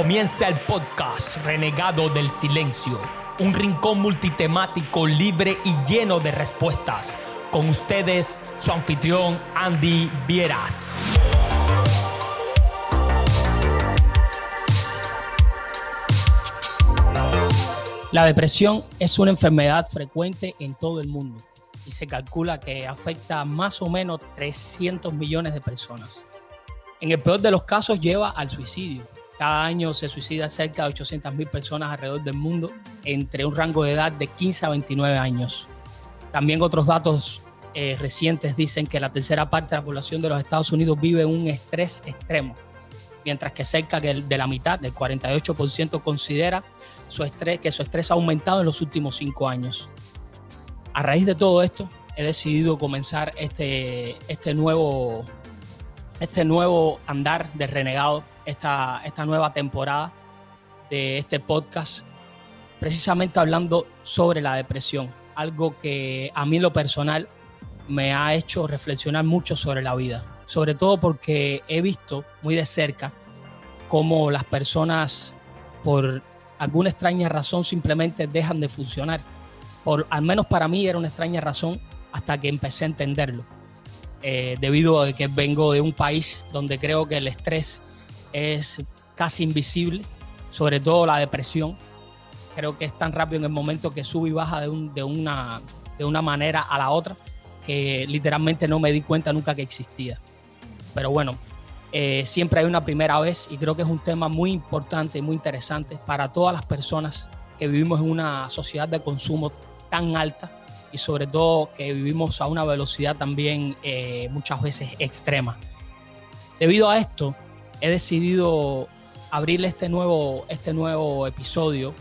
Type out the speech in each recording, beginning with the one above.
Comienza el podcast Renegado del Silencio, un rincón multitemático libre y lleno de respuestas. Con ustedes, su anfitrión Andy Vieras. La depresión es una enfermedad frecuente en todo el mundo y se calcula que afecta a más o menos 300 millones de personas. En el peor de los casos lleva al suicidio. Cada año se suicida cerca de 800 mil personas alrededor del mundo entre un rango de edad de 15 a 29 años. También otros datos eh, recientes dicen que la tercera parte de la población de los Estados Unidos vive un estrés extremo, mientras que cerca de la mitad, del 48%, considera su estrés, que su estrés ha aumentado en los últimos cinco años. A raíz de todo esto, he decidido comenzar este, este nuevo este nuevo andar de Renegado, esta, esta nueva temporada de este podcast, precisamente hablando sobre la depresión, algo que a mí lo personal me ha hecho reflexionar mucho sobre la vida, sobre todo porque he visto muy de cerca cómo las personas por alguna extraña razón simplemente dejan de funcionar. Por, al menos para mí era una extraña razón hasta que empecé a entenderlo eh, debido a que vengo de un país donde creo que el estrés es casi invisible, sobre todo la depresión. Creo que es tan rápido en el momento que sube y baja de, una, de una manera a la otra que literalmente no me di cuenta nunca que existía. Pero bueno, eh, siempre hay una primera vez y creo que es un tema muy importante y muy interesante para todas las personas que vivimos en una sociedad de consumo tan alta y sobre todo que vivimos a una velocidad también eh, muchas veces extrema. Debido a esto, he decidido abrir este nuevo, este nuevo episodio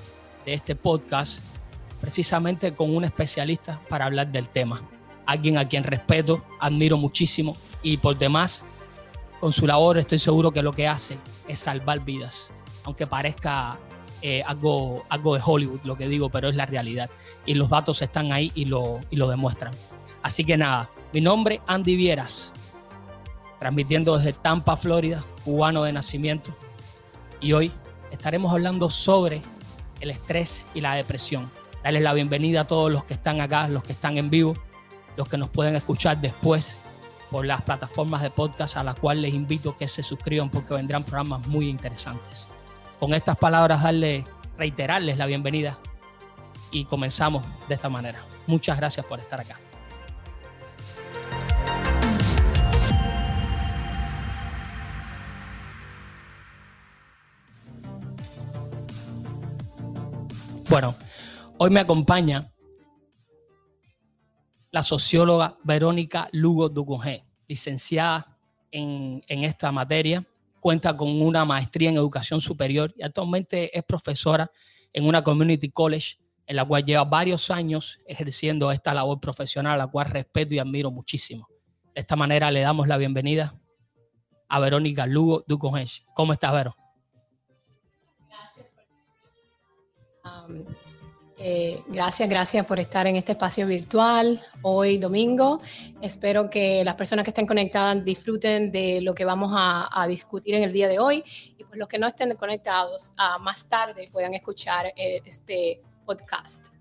de este podcast precisamente con un especialista para hablar del tema. Alguien a quien respeto, admiro muchísimo y por demás, con su labor estoy seguro que lo que hace es salvar vidas, aunque parezca eh, algo, algo de Hollywood, lo que digo, pero es la realidad. Y los datos están ahí y lo, y lo demuestran. Así que nada, mi nombre Andy Vieras, transmitiendo desde Tampa, Florida, cubano de nacimiento. Y hoy estaremos hablando sobre el estrés y la depresión. Darles la bienvenida a todos los que están acá, los que están en vivo, los que nos pueden escuchar después por las plataformas de podcast a las cuales les invito que se suscriban porque vendrán programas muy interesantes con estas palabras darle, reiterarles la bienvenida y comenzamos de esta manera. Muchas gracias por estar acá. Bueno, hoy me acompaña la socióloga Verónica Lugo Ducongé, licenciada en, esta materia cuenta con una maestría en educación superior y actualmente es profesora en una community college en la cual lleva varios años ejerciendo esta labor profesional, la cual respeto y admiro muchísimo. De esta manera le damos la bienvenida a Verónica Lugo Duconge. ¿Cómo estás, Vero? Eh, gracias, gracias por estar en este espacio virtual hoy domingo. Espero que las personas que estén conectadas disfruten de lo que vamos a, discutir en el día de hoy y pues los que no estén conectados uh, más tarde puedan escuchar eh, este podcast.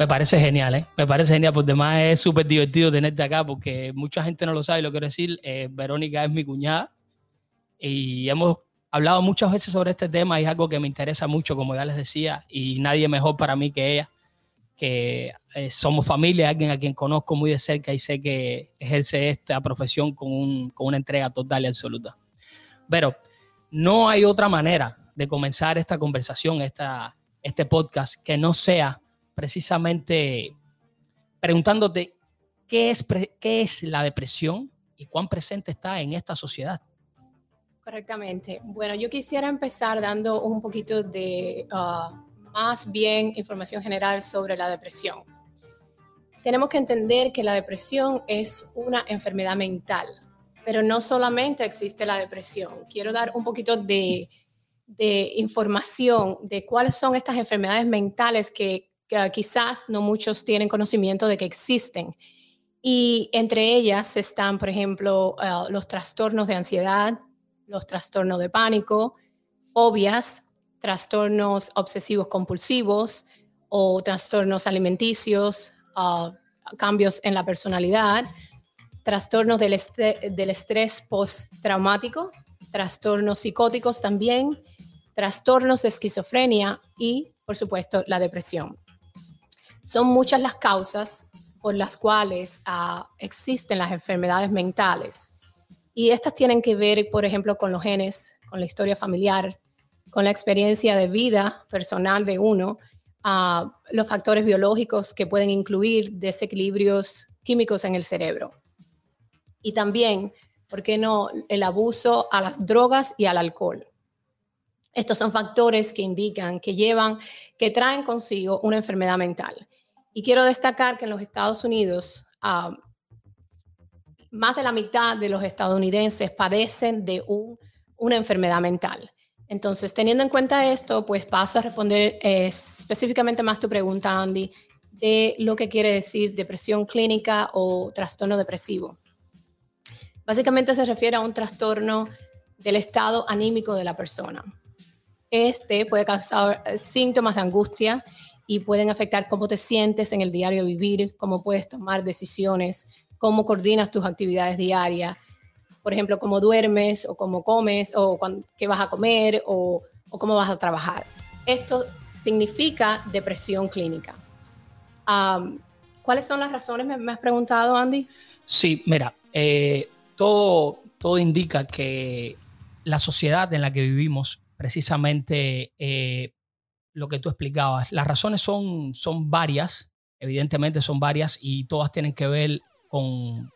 Me parece genial, ¿eh? Me parece genial, porque además es súper divertido tenerte acá porque mucha gente no lo sabe, lo quiero decir, eh, Verónica es mi cuñada y hemos hablado muchas veces sobre este tema y es algo que me interesa mucho, como ya les decía, y nadie mejor para mí que ella, que eh, somos familia, alguien a quien conozco muy de cerca y sé que ejerce esta profesión con, un, con una entrega total y absoluta. Pero no hay otra manera de comenzar esta conversación, esta, este podcast, que no sea precisamente preguntándote qué es, qué es la depresión y cuán presente está en esta sociedad. Correctamente. Bueno, yo quisiera empezar dando un poquito de uh, más bien información general sobre la depresión. Tenemos que entender que la depresión es una enfermedad mental, pero no solamente existe la depresión. Quiero dar un poquito de, información de cuáles son estas enfermedades mentales que, quizás no muchos tienen conocimiento de que existen. Y entre ellas están, por ejemplo, uh, los trastornos de ansiedad, los trastornos de pánico, fobias, trastornos obsesivos compulsivos o trastornos alimenticios, ah, cambios en la personalidad, trastornos del, del estrés postraumático, trastornos psicóticos también, trastornos de esquizofrenia y, por supuesto, la depresión. Son muchas las causas por las cuales ah, existen las enfermedades mentales. Y estas tienen que ver, por ejemplo, con los genes, con la historia familiar, con la experiencia de vida personal de uno, a los factores biológicos que pueden incluir desequilibrios químicos en el cerebro. Y también, ¿por qué no?, el abuso a las drogas y al alcohol. Estos son factores que indican, que llevan, que traen consigo una enfermedad mental. Y quiero destacar que en los Estados Unidos, más de la mitad de los estadounidenses padecen de una enfermedad mental. Entonces, teniendo en cuenta esto, pues paso a responder eh, específicamente más tu pregunta, Andy, de lo que quiere decir depresión clínica o trastorno depresivo. Básicamente se refiere a un trastorno del estado anímico de la persona. Este puede causar eh, síntomas de angustia y pueden afectar cómo te sientes en el diario vivir, cómo puedes tomar decisiones, cómo coordinas tus actividades diarias, por ejemplo, cómo duermes o cómo comes o qué vas a comer o, cómo vas a trabajar. Esto significa depresión clínica. ¿Cuáles son las razones? Me, has preguntado, Andy. Sí, mira, eh, todo, todo indica que la sociedad en la que vivimos, precisamente eh, lo que tú explicabas, las razones son, son varias, evidentemente son varias y todas tienen que ver con,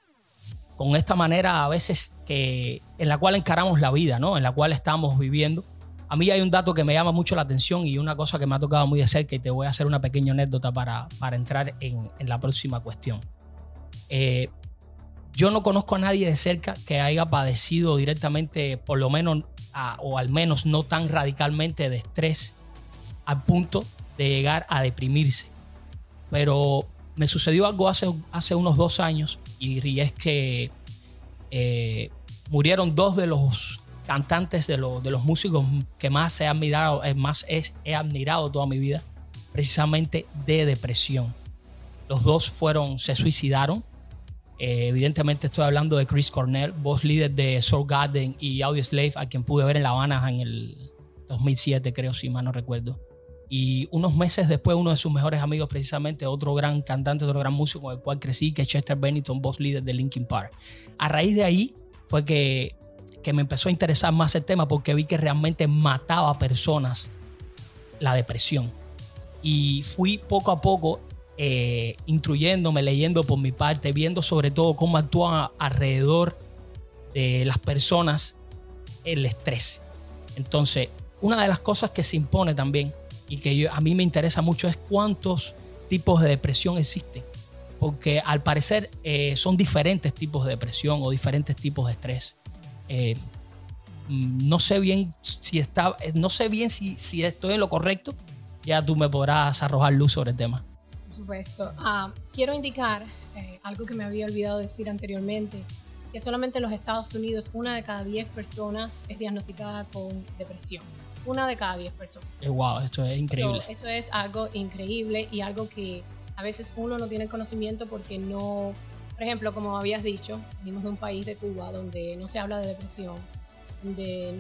con esta manera a veces que, en la cual encaramos la vida, ¿no? En la cual estamos viviendo. A mí hay un dato que me llama mucho la atención y una cosa que me ha tocado muy de cerca y te voy a hacer una pequeña anécdota para, para entrar en, en, la próxima cuestión. Eh, yo no conozco a nadie de cerca que haya padecido directamente, por lo menos, o al menos no tan radicalmente de estrés al punto de llegar a deprimirse. Pero me sucedió algo hace, hace unos dos años y es que eh, murieron dos de los cantantes, de, de, los músicos que más he admirado, eh, más he, admirado toda mi vida, precisamente de depresión. Los dos fueron, se suicidaron. Eh, evidentemente estoy hablando de Chris Cornell, voz líder de Soul Garden y Audio Slave, a quien pude ver en La Habana en el 2007, creo, si mal no recuerdo. Y unos meses después, uno de sus mejores amigos, precisamente otro gran cantante, otro gran músico con el cual crecí, que es Chester Bennington, voz líder de Linkin Park. A raíz de ahí fue que, que me empezó a interesar más el tema porque vi que realmente mataba a personas la depresión. Y fui poco a poco eh, instruyéndome, leyendo por mi parte, viendo sobre todo cómo actúa alrededor de las personas el estrés. Entonces, una de las cosas que se impone también y que a mí me interesa mucho es cuántos tipos de depresión existen. Porque al parecer eh, son diferentes tipos de depresión o diferentes tipos de estrés. Eh, no sé bien si está, eh, no sé bien si, si estoy en lo correcto. Ya tú me podrás arrojar luz sobre el tema. Por supuesto. Ah, quiero indicar algo que me había olvidado decir anteriormente, que solamente en los Estados Unidos una de cada 10 personas es diagnosticada con depresión una de cada diez personas. wow, esto es increíble. esto es algo increíble y algo que a veces uno no tiene conocimiento porque no, por ejemplo, como habías dicho, venimos de un país de Cuba donde no se habla de depresión, donde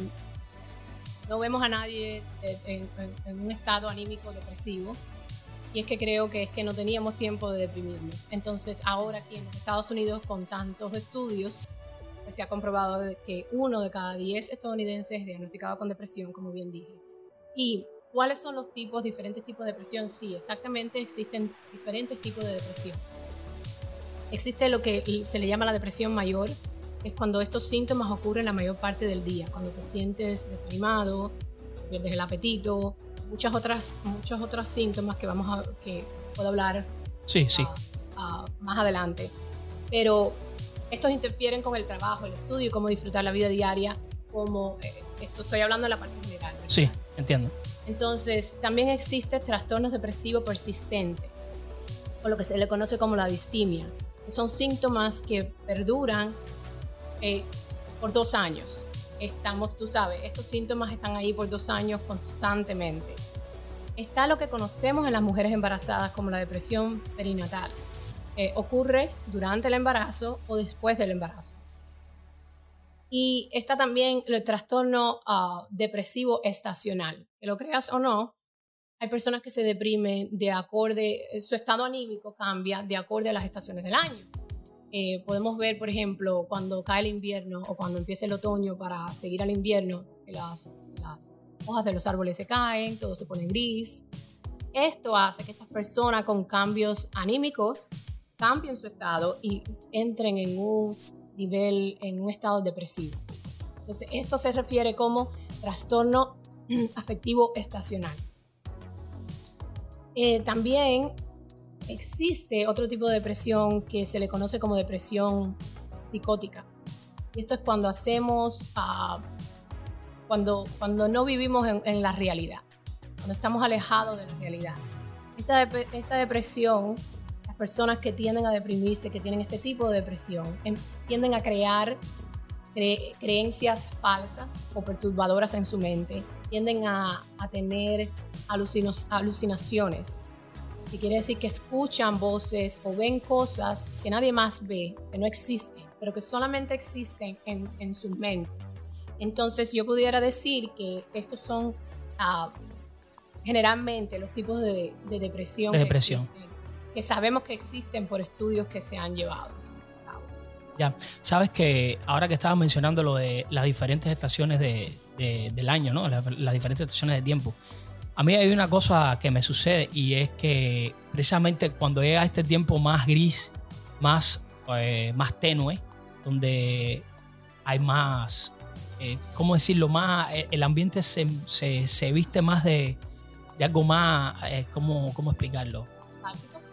no vemos a nadie en, en un estado anímico depresivo. Y es que creo que es que no teníamos tiempo de deprimirnos. Entonces ahora aquí en los Estados Unidos, con tantos estudios, se ha comprobado que uno de cada diez estadounidenses es diagnosticado con depresión, como bien dije. ¿Y cuáles son los tipos, diferentes tipos de depresión? Sí, exactamente existen diferentes tipos de depresión. Existe lo que se le llama la depresión mayor, es cuando estos síntomas ocurren la mayor parte del día, cuando te sientes desanimado, pierdes el apetito, muchas otras, muchos otros síntomas que vamos a que puedo hablar sí, sí. Más adelante. Pero estos interfieren con el trabajo, el estudio, cómo disfrutar la vida diaria, como eh, esto estoy hablando de la parte general. Sí, entiendo. Entonces, también existe trastornos depresivos persistentes, o lo que se le conoce como la distimia. son síntomas que perduran eh, por dos años. estamos, tú sabes, estos síntomas están ahí por dos años constantemente. Está lo que conocemos en las mujeres embarazadas como la depresión perinatal. Ocurre durante el embarazo o después del embarazo. Y está también el trastorno ah, depresivo estacional. Que lo creas o no, hay personas que se deprimen de acorde, su estado anímico cambia de acorde a las estaciones del año. Eh, podemos ver, por ejemplo, cuando cae el invierno o cuando empieza el otoño para seguir al invierno, las, las hojas de los árboles se caen, todo se pone gris. Esto hace que estas personas con cambios anímicos cambien su estado y entren en un nivel, en un estado depresivo. Entonces, esto se refiere como trastorno afectivo estacional. Eh, también existe otro tipo de depresión que se le conoce como depresión psicótica. Esto es cuando hacemos, uh, cuando, cuando no vivimos en, la realidad, cuando estamos alejados de la realidad. Esta, esta depresión personas que tienden a deprimirse, que tienen este tipo de depresión, em, tienden a crear creencias falsas o perturbadoras en su mente, tienden a, tener alucinaciones, que quiere decir que escuchan voces o ven cosas que nadie más ve, que no existen, pero que solamente existen en, su mente. Entonces yo pudiera decir que estos son ah, generalmente los tipos de, depresión, de depresión. Que que sabemos que existen por estudios que se han llevado. Ya, sabes que ahora que estabas mencionando lo de las diferentes estaciones de, del año, ¿no? Las, diferentes estaciones de tiempo. A mí hay una cosa que me sucede y es que precisamente cuando llega este tiempo más gris, más, eh, más tenue, donde hay más, eh, ¿cómo decirlo? Más, eh, el ambiente se, se, viste más de, de algo más, ¿cómo, ¿cómo explicarlo?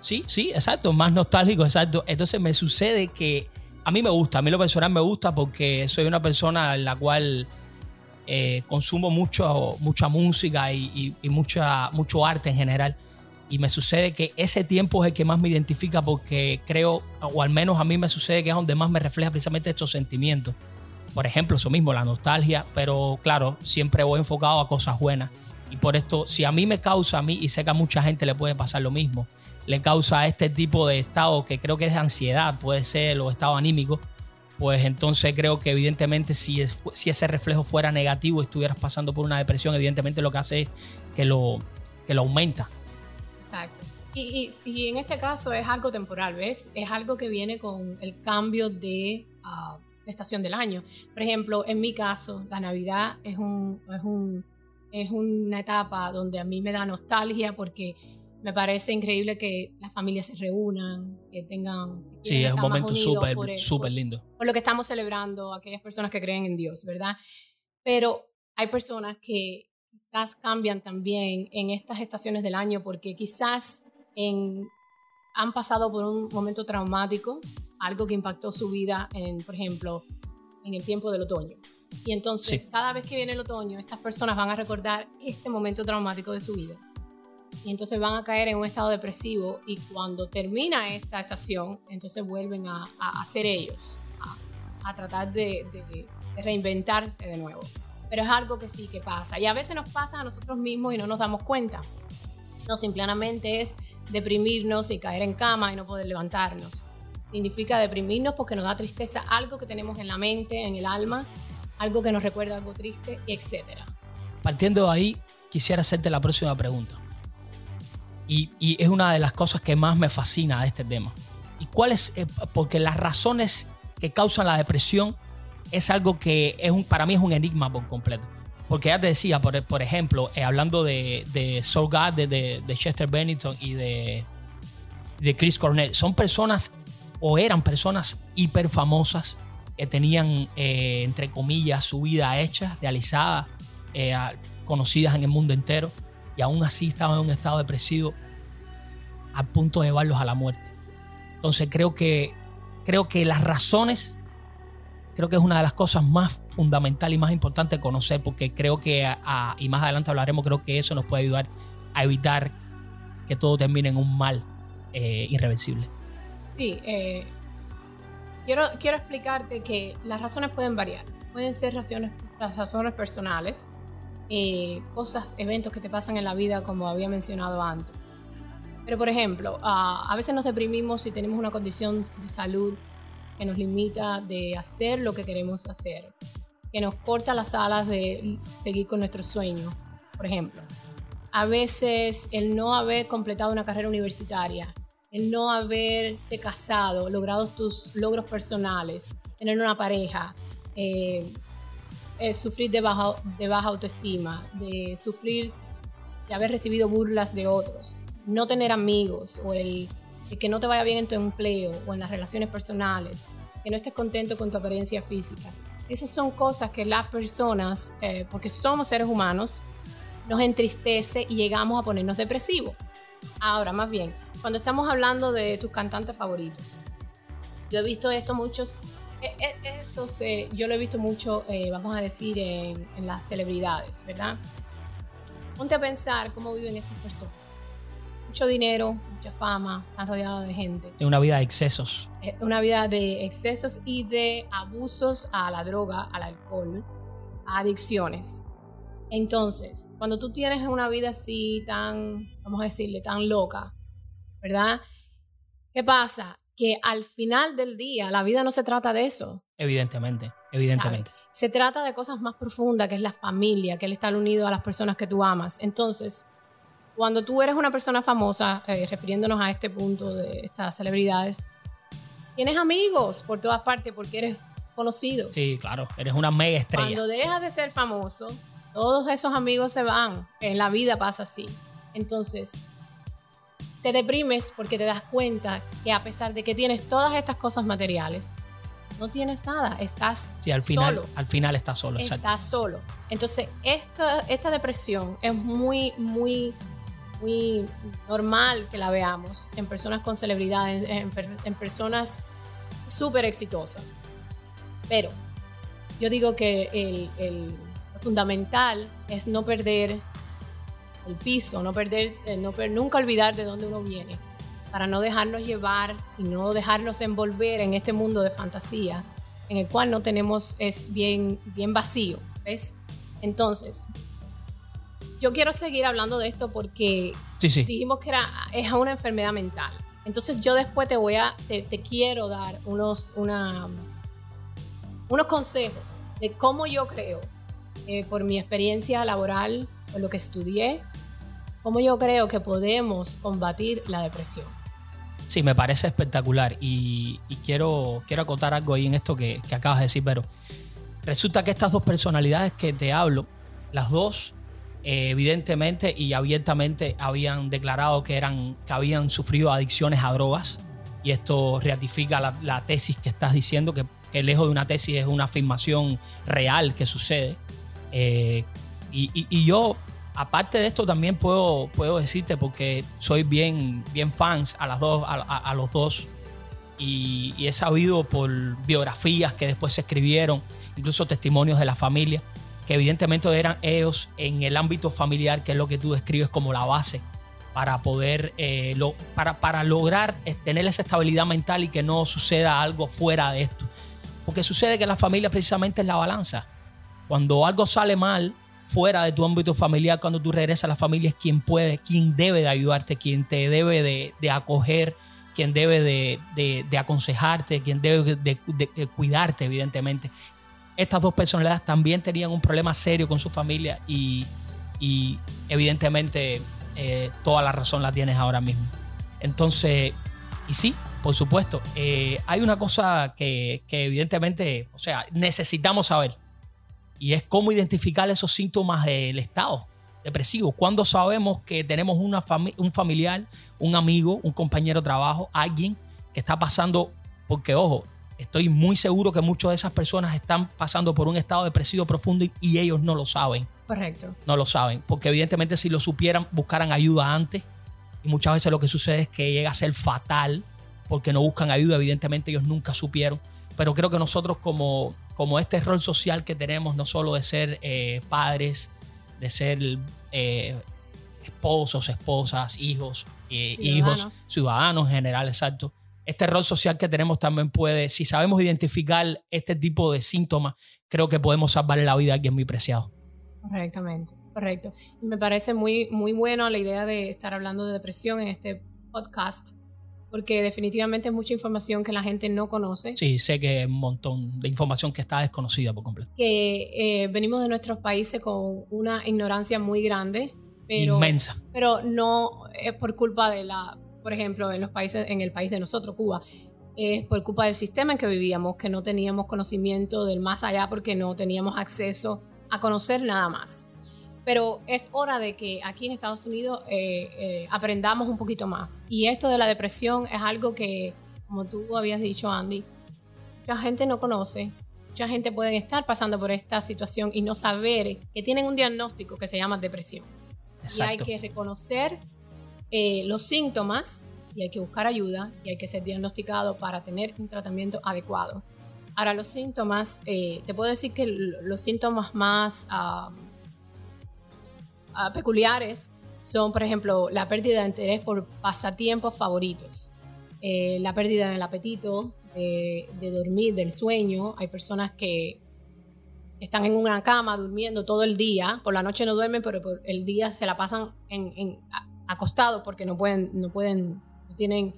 Sí, sí, exacto, más nostálgico, exacto. Entonces me sucede que a mí me gusta, a mí lo personal me gusta porque soy una persona en la cual eh, consumo mucho, mucha música y, mucha, mucho arte en general. Y me sucede que ese tiempo es el que más me identifica porque creo, o al menos a mí me sucede que es donde más me refleja precisamente estos sentimientos. Por ejemplo, eso mismo, la nostalgia, pero claro, siempre voy enfocado a cosas buenas. Y por esto, si a mí me causa a mí, y sé que a mucha gente le puede pasar lo mismo, le causa este tipo de estado que creo que es de ansiedad, puede ser, o estado anímico, pues entonces creo que evidentemente si, si ese reflejo fuera negativo y estuvieras pasando por una depresión, evidentemente lo que hace es que lo, que lo aumenta. Exacto. Y, y, en este caso es algo temporal, ¿ves? Es algo que viene con el cambio de uh, estación del año. Por ejemplo, en mi caso, la Navidad es, un, es, un, es una etapa donde a mí me da nostalgia porque me parece increíble que las familias se reúnan, que tengan... sí, es un momento súper, súper lindo. Por lo que estamos celebrando, aquellas personas que creen en Dios, ¿verdad? Pero hay personas que quizás cambian también en estas estaciones del año porque quizás en, han pasado por un momento traumático, algo que impactó su vida, en, por ejemplo, en el tiempo del otoño. Y entonces, cada vez que viene el otoño, estas personas van a recordar este momento traumático de su vida y entonces van a caer en un estado depresivo y cuando termina esta estación, entonces vuelven a, a, ser ellos, a, a tratar de, de, reinventarse de nuevo. Pero es algo que sí que pasa y a veces nos pasa a nosotros mismos y no nos damos cuenta. No simplemente es deprimirnos y caer en cama y no poder levantarnos. Significa deprimirnos porque nos da tristeza algo que tenemos en la mente, en el alma, algo que nos recuerda algo triste, etc. Partiendo de ahí, quisiera hacerte la próxima pregunta. Y, es una de las cosas que más me fascina de este tema. ¿Y cuál es? Eh, porque las razones que causan la depresión es algo que es un, para mí es un enigma por completo. Porque ya te decía, por, por ejemplo, eh, hablando de, de Soul God, de, de, Chester Bennington y de, de Chris Cornell, son personas o eran personas hiper famosas que tenían, eh, entre comillas, su vida hecha, realizada, conocidas en el mundo entero y aún así estaban en un estado depresivo a punto de llevarlos a la muerte. Entonces creo que, creo que las razones, creo que es una de las cosas más fundamentales y más importantes de conocer, porque creo que, y más adelante hablaremos, creo que eso nos puede ayudar a evitar que todo termine en un mal eh, irreversible. Sí, eh, quiero, quiero explicarte que las razones pueden variar. Pueden ser razones, las razones personales, eh, cosas, eventos que te pasan en la vida, como había mencionado antes. Pero, por ejemplo, a veces nos deprimimos si tenemos una condición de salud que nos limita de hacer lo que queremos hacer, que nos corta las alas de seguir con nuestros sueños, por ejemplo. A veces el no haber completado una carrera universitaria, el no haberte casado, logrado tus logros personales, tener una pareja, eh, eh, sufrir de baja, de baja autoestima, de sufrir de haber recibido burlas de otros, no tener amigos o el, que no te vaya bien en tu empleo o en las relaciones personales, que no estés contento con tu apariencia física. Esas son cosas que las personas, eh, porque somos seres humanos, nos entristece y llegamos a ponernos depresivos. Ahora, más bien, cuando estamos hablando de tus cantantes favoritos, yo he visto esto muchos eh, eh, esto yo lo he visto mucho, eh, vamos a decir, en, las celebridades, ¿verdad? Ponte a pensar cómo viven estas personas. Mucho dinero, mucha fama, están rodeados de gente. De una vida de excesos. Una vida de excesos y de abusos a la droga, al alcohol, a adicciones. Entonces, cuando tú tienes una vida así tan, vamos a decirle, tan loca, ¿verdad? ¿Qué pasa? Que al final del día la vida no se trata de eso. Evidentemente, evidentemente. Se trata de cosas más profundas, que es la familia, que el estar unido a las personas que tú amas. Entonces, cuando tú eres una persona famosa, eh, refiriéndonos a este punto de estas celebridades, tienes amigos por todas partes porque eres conocido. Sí, claro, eres una mega estrella. Cuando dejas de ser famoso, todos esos amigos se van. En la vida pasa así. Entonces, te deprimes porque te das cuenta que a pesar de que tienes todas estas cosas materiales, no tienes nada, estás sí, al final, solo. Al final estás solo. Estás solo. Entonces, esta, esta depresión es muy, muy, muy normal que la veamos en personas con celebridades, en, personas súper exitosas. Pero yo digo que el, el, lo fundamental es no perder el piso, no perder, eh, no nunca olvidar de dónde uno viene, para no dejarnos llevar y no dejarnos envolver en este mundo de fantasía en el cual no tenemos, es bien, bien vacío, ¿ves? Entonces, yo quiero seguir hablando de esto porque dijimos que era, es una enfermedad mental. Entonces yo después te voy a, te, quiero dar unos, una, unos consejos de cómo yo creo, eh, por mi experiencia laboral, por lo que estudié, cómo yo creo que podemos combatir la depresión. Sí, me parece espectacular y, quiero, quiero acotar algo ahí en esto que, acabas de decir, pero resulta que estas dos personalidades que te hablo, las dos eh, evidentemente y abiertamente habían declarado que, eran, que habían sufrido adicciones a drogas y esto ratifica la, tesis que estás diciendo, que, lejos de una tesis es una afirmación real que sucede. Eh, y, yo aparte de esto también puedo, puedo decirte porque soy bien, bien fans a, las dos, a, los dos y, he sabido por biografías que después se escribieron, incluso testimonios de la familia, que evidentemente eran ellos en el ámbito familiar, que es lo que tú describes como la base para poder, eh, para, para lograr tener esa estabilidad mental y que no suceda algo fuera de esto. Porque sucede que la familia precisamente es la balanza. Cuando algo sale mal, fuera de tu ámbito familiar, cuando tú regresas a la familia, es quien puede, quien debe de ayudarte, quien te debe de, acoger, quien debe de, aconsejarte, quien debe de, cuidarte, evidentemente. Estas dos personalidades también tenían un problema serio con su familia y, evidentemente eh, toda la razón la tienes ahora mismo. Entonces, y sí, por supuesto, eh, hay una cosa que, que evidentemente, o sea, necesitamos saber y es cómo identificar esos síntomas del estado depresivo. Cuando sabemos que tenemos una un familiar, un amigo, un compañero de trabajo, alguien que está pasando, porque ojo, estoy muy seguro que muchas de esas personas están pasando por un estado depresivo profundo y, ellos no lo saben. Correcto. No lo saben, porque evidentemente si lo supieran, buscaran ayuda antes. Y muchas veces lo que sucede es que llega a ser fatal porque no buscan ayuda. Evidentemente ellos nunca supieron. Pero creo que nosotros como como este rol social que tenemos, no solo de ser eh, padres, de ser eh, esposos, esposas, hijos, eh, hijos, ciudadanos en general, exacto. este rol social que tenemos también puede, si sabemos identificar este tipo de síntomas, creo que podemos salvar la vida a alguien muy preciado. Correctamente, correcto. Me parece muy, muy bueno la idea de estar hablando de depresión en este podcast, porque definitivamente es mucha información que la gente no conoce. Sí, sé que es un montón de información que está desconocida por completo. Que eh, venimos de nuestros países con una ignorancia muy grande, pero, inmensa. Pero no es por culpa de la, por ejemplo, en los países, en el país de nosotros, Cuba, es por culpa del sistema en que vivíamos, que no teníamos conocimiento del más allá porque no teníamos acceso a conocer nada más. Pero es hora de que aquí en Estados Unidos eh, eh, aprendamos un poquito más. Y esto de la depresión es algo que, como tú habías dicho, Andy, mucha gente no conoce. Mucha gente puede estar pasando por esta situación y no saber que tienen un diagnóstico que se llama depresión. Y hay que reconocer eh, los síntomas y hay que buscar ayuda y hay que ser diagnosticado para tener un tratamiento adecuado. Ahora, los síntomas, eh, te puedo decir que los síntomas más ah, ah, peculiares son, por ejemplo, la pérdida de interés por pasatiempos favoritos, eh, la pérdida del apetito, de, dormir, del sueño. Hay personas que están en una cama durmiendo todo el día, por la noche no duermen, pero por el día se la pasan en, acostados porque no pueden, no tienen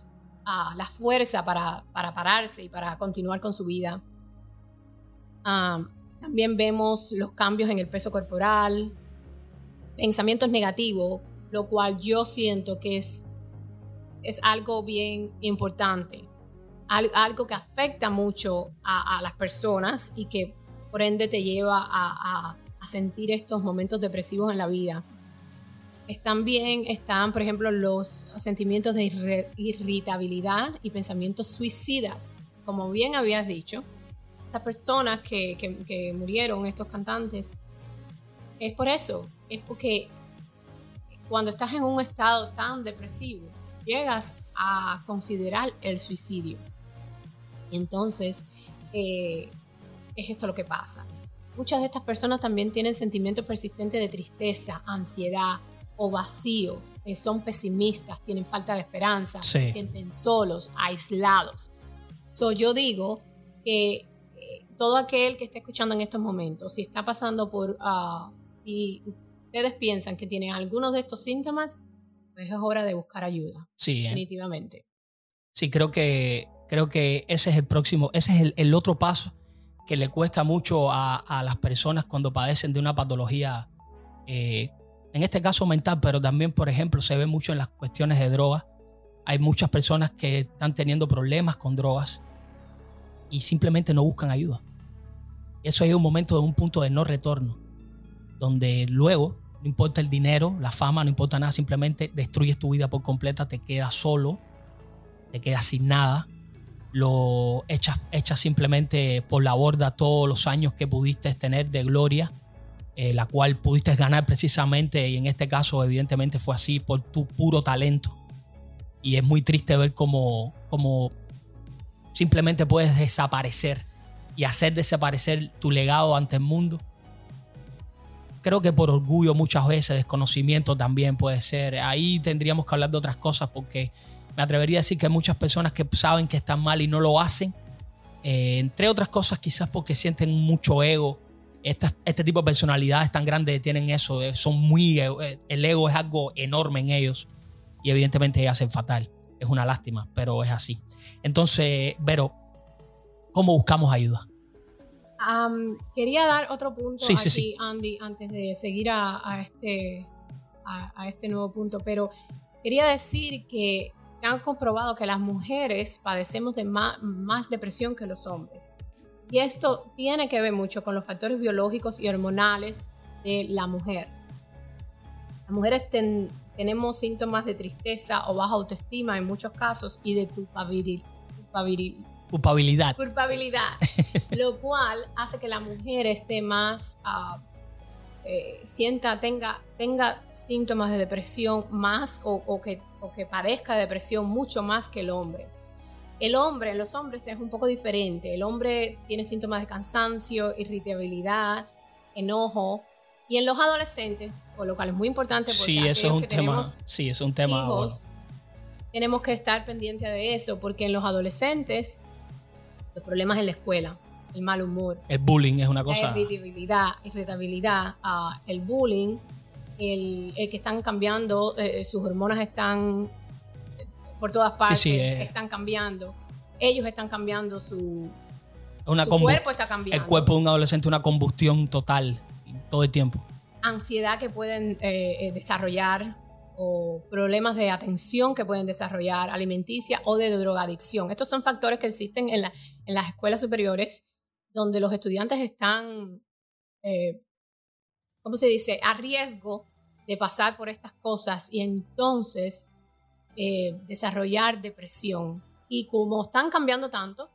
la fuerza para, pararse y para continuar con su vida. también vemos los cambios en el peso corporal, pensamientos negativos, lo cual yo siento que es, es algo bien importante, algo que afecta mucho a, las personas y que por ende te lleva a, a sentir estos momentos depresivos en la vida también están, por ejemplo, los sentimientos de irritabilidad y pensamientos suicidas. Como bien habías dicho, estas personas que, que, murieron, estos cantantes, es por eso, es porque cuando estás en un estado tan depresivo, llegas a considerar el suicidio. Y entonces, eh, es esto lo que pasa. Muchas de estas personas también tienen sentimientos persistentes de tristeza, ansiedad, o vacío, eh, son pesimistas, tienen falta de esperanza, se sienten solos, aislados. So, yo digo que todo aquel que esté escuchando en estos momentos, si está pasando por, uh, si ustedes piensan que tienen algunos de estos síntomas, pues es hora de buscar ayuda. Sí, ¿eh? definitivamente. Sí, creo que, creo que ese es el próximo, ese es el, otro paso que le cuesta mucho a, a, las personas cuando padecen de una patología eh, en este caso mental, pero también, por ejemplo, se ve mucho en las cuestiones de drogas. Hay muchas personas que están teniendo problemas con drogas y simplemente no buscan ayuda. Eso es un momento de un punto de no retorno, donde luego, no importa el dinero, la fama, no importa nada, simplemente destruyes tu vida por completa, te quedas solo, te quedas sin nada, lo echas, echas simplemente por la borda todos los años que pudiste tener de gloria eh, la cual pudiste ganar precisamente, y en este caso evidentemente fue así, por tu puro talento. Y es muy triste ver cómo, cómo simplemente puedes desaparecer y hacer desaparecer tu legado ante el mundo. Creo que por orgullo muchas veces, desconocimiento también puede ser. Ahí tendríamos que hablar de otras cosas porque me atrevería a decir que hay muchas personas que saben que están mal y no lo hacen. Eh, entre otras cosas quizás porque sienten mucho ego este tipo de personalidades tan grandes tienen eso, eh, son muy, eh, el ego es algo enorme en ellos y evidentemente hacen fatal. Es una lástima, pero es así. Entonces, Vero, ¿cómo buscamos ayuda? quería dar otro punto aquí, Andy, antes de seguir a, este, a, este nuevo punto, pero quería decir que se han comprobado que las mujeres padecemos de más depresión que los hombres. Y esto tiene que ver mucho con los factores biológicos y hormonales de la mujer. Las mujeres tenemos síntomas de tristeza o baja autoestima en muchos casos y de culpabilidad. Culpabilidad. Culpabilidad. lo cual hace que la mujer esté más, uh, sienta, tenga, tenga síntomas de depresión más o, que, o que padezca depresión mucho más que el hombre. El hombre, los hombres es un poco diferente. El hombre tiene síntomas de cansancio, irritabilidad, enojo. Y en los adolescentes, por lo cual es muy importante porque sí, eso es un tema, sí, es un tema. Hijos, tenemos que estar pendientes de eso, porque en los adolescentes, los problemas en la escuela, el mal humor, El bullying es una cosa. la irritabilidad, irritabilidad ah, el bullying, el, el que están cambiando, eh, sus hormonas están eh, por todas partes, sí, eh. están cambiando. Ellos están cambiando su, Una su cuerpo está cambiando. el cuerpo de un adolescente una combustión total todo el tiempo. ansiedad que pueden eh, eh, desarrollar o problemas de atención que pueden desarrollar alimenticia o de drogadicción. Estos son factores que existen en, la- en las escuelas superiores donde los estudiantes están, eh, ¿cómo se dice?, a riesgo de pasar por estas cosas y entonces eh, desarrollar depresión. Y como están cambiando tanto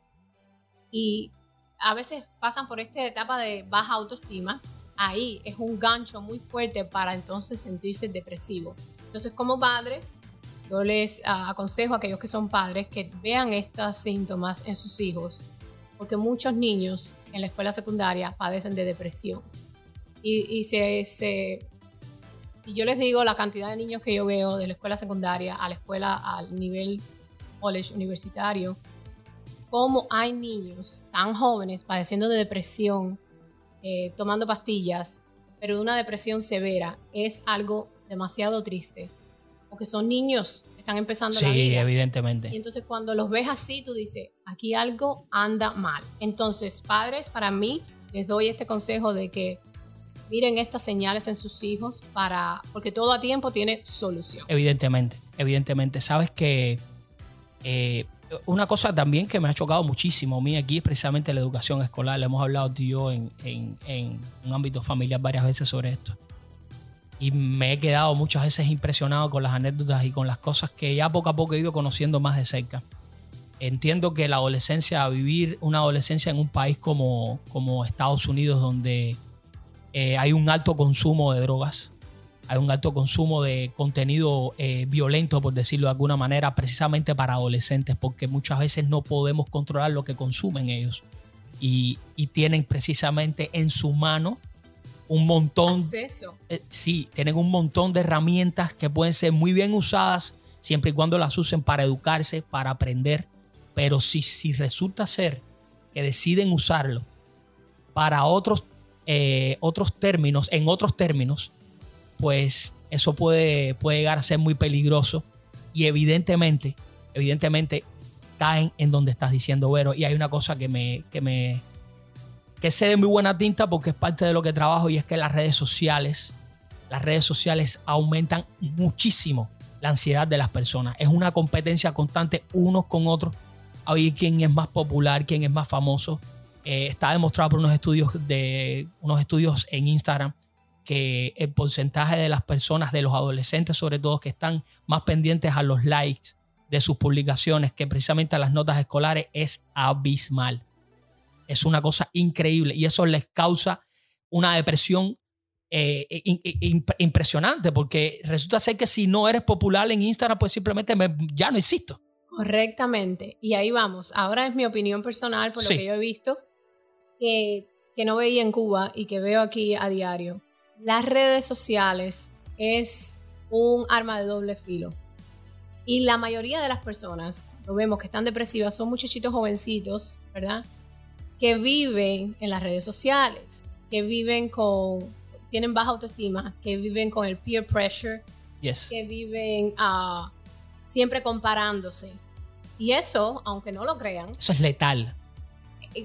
y a veces pasan por esta etapa de baja autoestima, ahí es un gancho muy fuerte para entonces sentirse depresivo. Entonces, como padres, yo les ah, aconsejo a aquellos que son padres que vean estos síntomas en sus hijos, porque muchos niños en la escuela secundaria padecen de depresión. Y, y se, se- si yo les digo la cantidad de niños que yo veo de la escuela secundaria a la escuela al nivel college universitario, cómo hay niños tan jóvenes padeciendo de depresión, eh, tomando pastillas, pero de una depresión severa, es algo demasiado triste. Porque son niños que están empezando la Sí, vida. Y evidentemente. entonces cuando los ves así, tú dices, aquí algo anda mal. Entonces, padres, para mí, les doy este consejo de que miren estas señales en sus hijos para, porque todo a tiempo tiene solución. Evidentemente, evidentemente. Sabes que eh, una cosa también que me ha chocado muchísimo a mí aquí es precisamente la educación escolar. Le hemos hablado tú y yo en, en- un ámbito familiar varias veces sobre esto. Y me he quedado muchas veces impresionado con las anécdotas y con las cosas que ya poco a poco he ido conociendo más de cerca. Entiendo que la adolescencia, vivir una adolescencia en un país como, como Estados Unidos, donde eh, hay un alto consumo de drogas, hay un alto consumo de contenido eh, violento, por decirlo de alguna manera, precisamente para adolescentes, porque muchas veces no podemos controlar lo que consumen ellos. Y, y tienen precisamente en su mano un montón, Acceso. eh, sí, tienen un montón de herramientas que pueden ser muy bien usadas siempre y cuando las usen para educarse, para aprender. Pero si, si resulta ser que deciden usarlo para otros, eh, otros términos, en otros términos, pues eso puede, puede llegar a ser muy peligroso. Y evidentemente, evidentemente, caen en donde estás diciendo, Vero. Y hay una cosa que me, que me, que sé muy buena tinta porque es parte de lo que trabajo y es que las redes sociales, las redes sociales aumentan muchísimo la ansiedad de las personas. Es una competencia constante unos con otros. A ver quién es más popular, quién es más famoso. Eh, está demostrado por unos estudios de unos estudios en Instagram que el porcentaje de las personas, de los adolescentes sobre todo, que están más pendientes a los likes de sus publicaciones que precisamente a las notas escolares es abismal. Es una cosa increíble y eso les causa una depresión eh, in- in- impresionante porque resulta ser que si no eres popular en Instagram, pues simplemente me- ya no existo. Correctamente. Y ahí vamos. Ahora es mi opinión personal por Sí. lo que yo he visto, que, que no veía en Cuba y que veo aquí a diario. Las redes sociales es un arma de doble filo. Y la mayoría de las personas, lo vemos que están depresivas, son muchachitos jovencitos, ¿verdad? Que viven en las redes sociales, que viven con, tienen baja autoestima, que viven con el peer pressure, Yes. que viven ah, siempre comparándose. Y eso, aunque no lo crean, Eso es letal.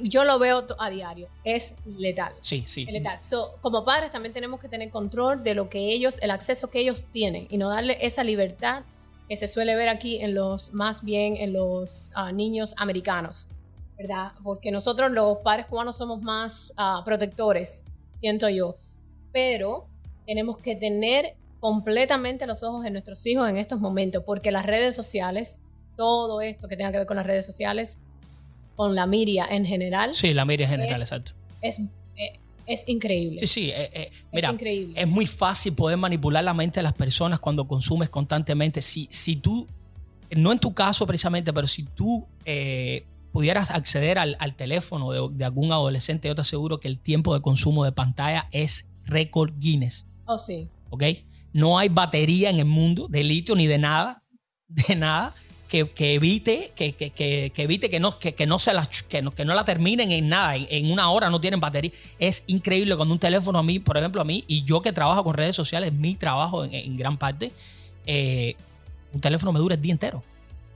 Yo lo veo a diario, es letal. Sí, sí. Es letal. So, como padres también tenemos que tener control de lo que ellos, el acceso que ellos tienen y no darle esa libertad que se suele ver aquí en los, más bien en los ah, niños americanos, ¿verdad? Porque nosotros los padres cubanos somos más ah, protectores, siento yo. Pero tenemos que tener completamente los ojos en nuestros hijos en estos momentos, porque las redes sociales, todo esto que tenga que ver con las redes sociales, con la miria en general, Sí, la media general, Es- exacto. es, eh, es increíble. Sí, sí. eh, eh, mira, es increíble. es muy fácil poder manipular la mente de las personas cuando consumes constantemente. Si, si tú, no en tu caso precisamente, pero si tú eh, pudieras acceder al, al teléfono de, de algún adolescente, yo te aseguro que el tiempo de consumo de pantalla es récord Guinness. oh, sí. ¿Ok? No hay batería en el mundo de litio ni de nada de nada que, evite que, que, evite que no, que, no se la, que, no, que no la terminen en nada, en, una hora no tienen batería. Es increíble cuando un teléfono a mí, por ejemplo, a mí, y yo que trabajo con redes sociales, mi trabajo en, gran parte, eh, un teléfono me dura el día entero.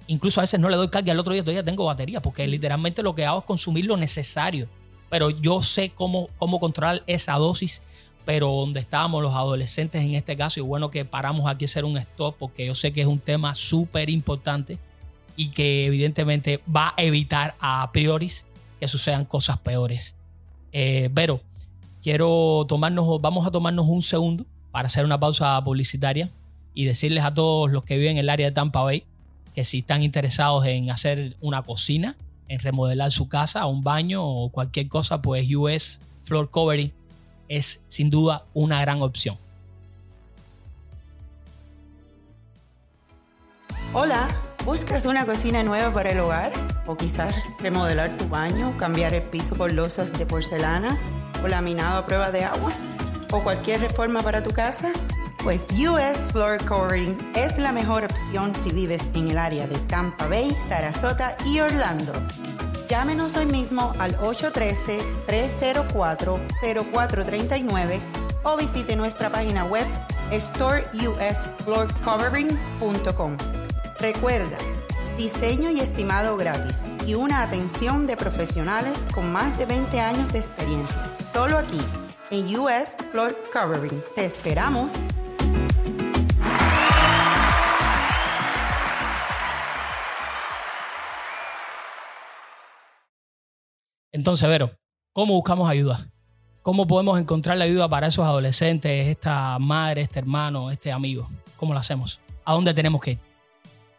Incluso a veces no le doy carga, al otro día todavía tengo batería, porque literalmente lo que hago es consumir lo necesario. Pero yo sé cómo, cómo controlar esa dosis pero donde estábamos los adolescentes en este caso, y bueno que paramos aquí a hacer un stop porque yo sé que es un tema súper importante y que evidentemente va a evitar a priori que sucedan cosas peores. Eh, pero quiero tomarnos, vamos a tomarnos un segundo para hacer una pausa publicitaria y decirles a todos los que viven en el área de Tampa Bay que si están interesados en hacer una cocina, en remodelar su casa, un baño o cualquier cosa, pues US Floor Covering es sin duda una gran opción. Hola, ¿buscas una cocina nueva para el hogar? ¿O quizás remodelar tu baño, cambiar el piso por losas de porcelana o laminado a prueba de agua? ¿O cualquier reforma para tu casa? Pues US Floor Covering es la mejor opción si vives en el área de Tampa Bay, Sarasota y Orlando. Llámenos hoy mismo al 813-304-0439 o visite nuestra página web storeusfloorcovering.com. Recuerda, diseño y estimado gratis y una atención de profesionales con más de 20 años de experiencia. Solo aquí, en US Floor Covering. Te esperamos. Entonces, Vero, ¿cómo buscamos ayuda? ¿Cómo podemos encontrar la ayuda para esos adolescentes, esta madre, este hermano, este amigo? ¿Cómo lo hacemos? ¿A dónde tenemos que ir?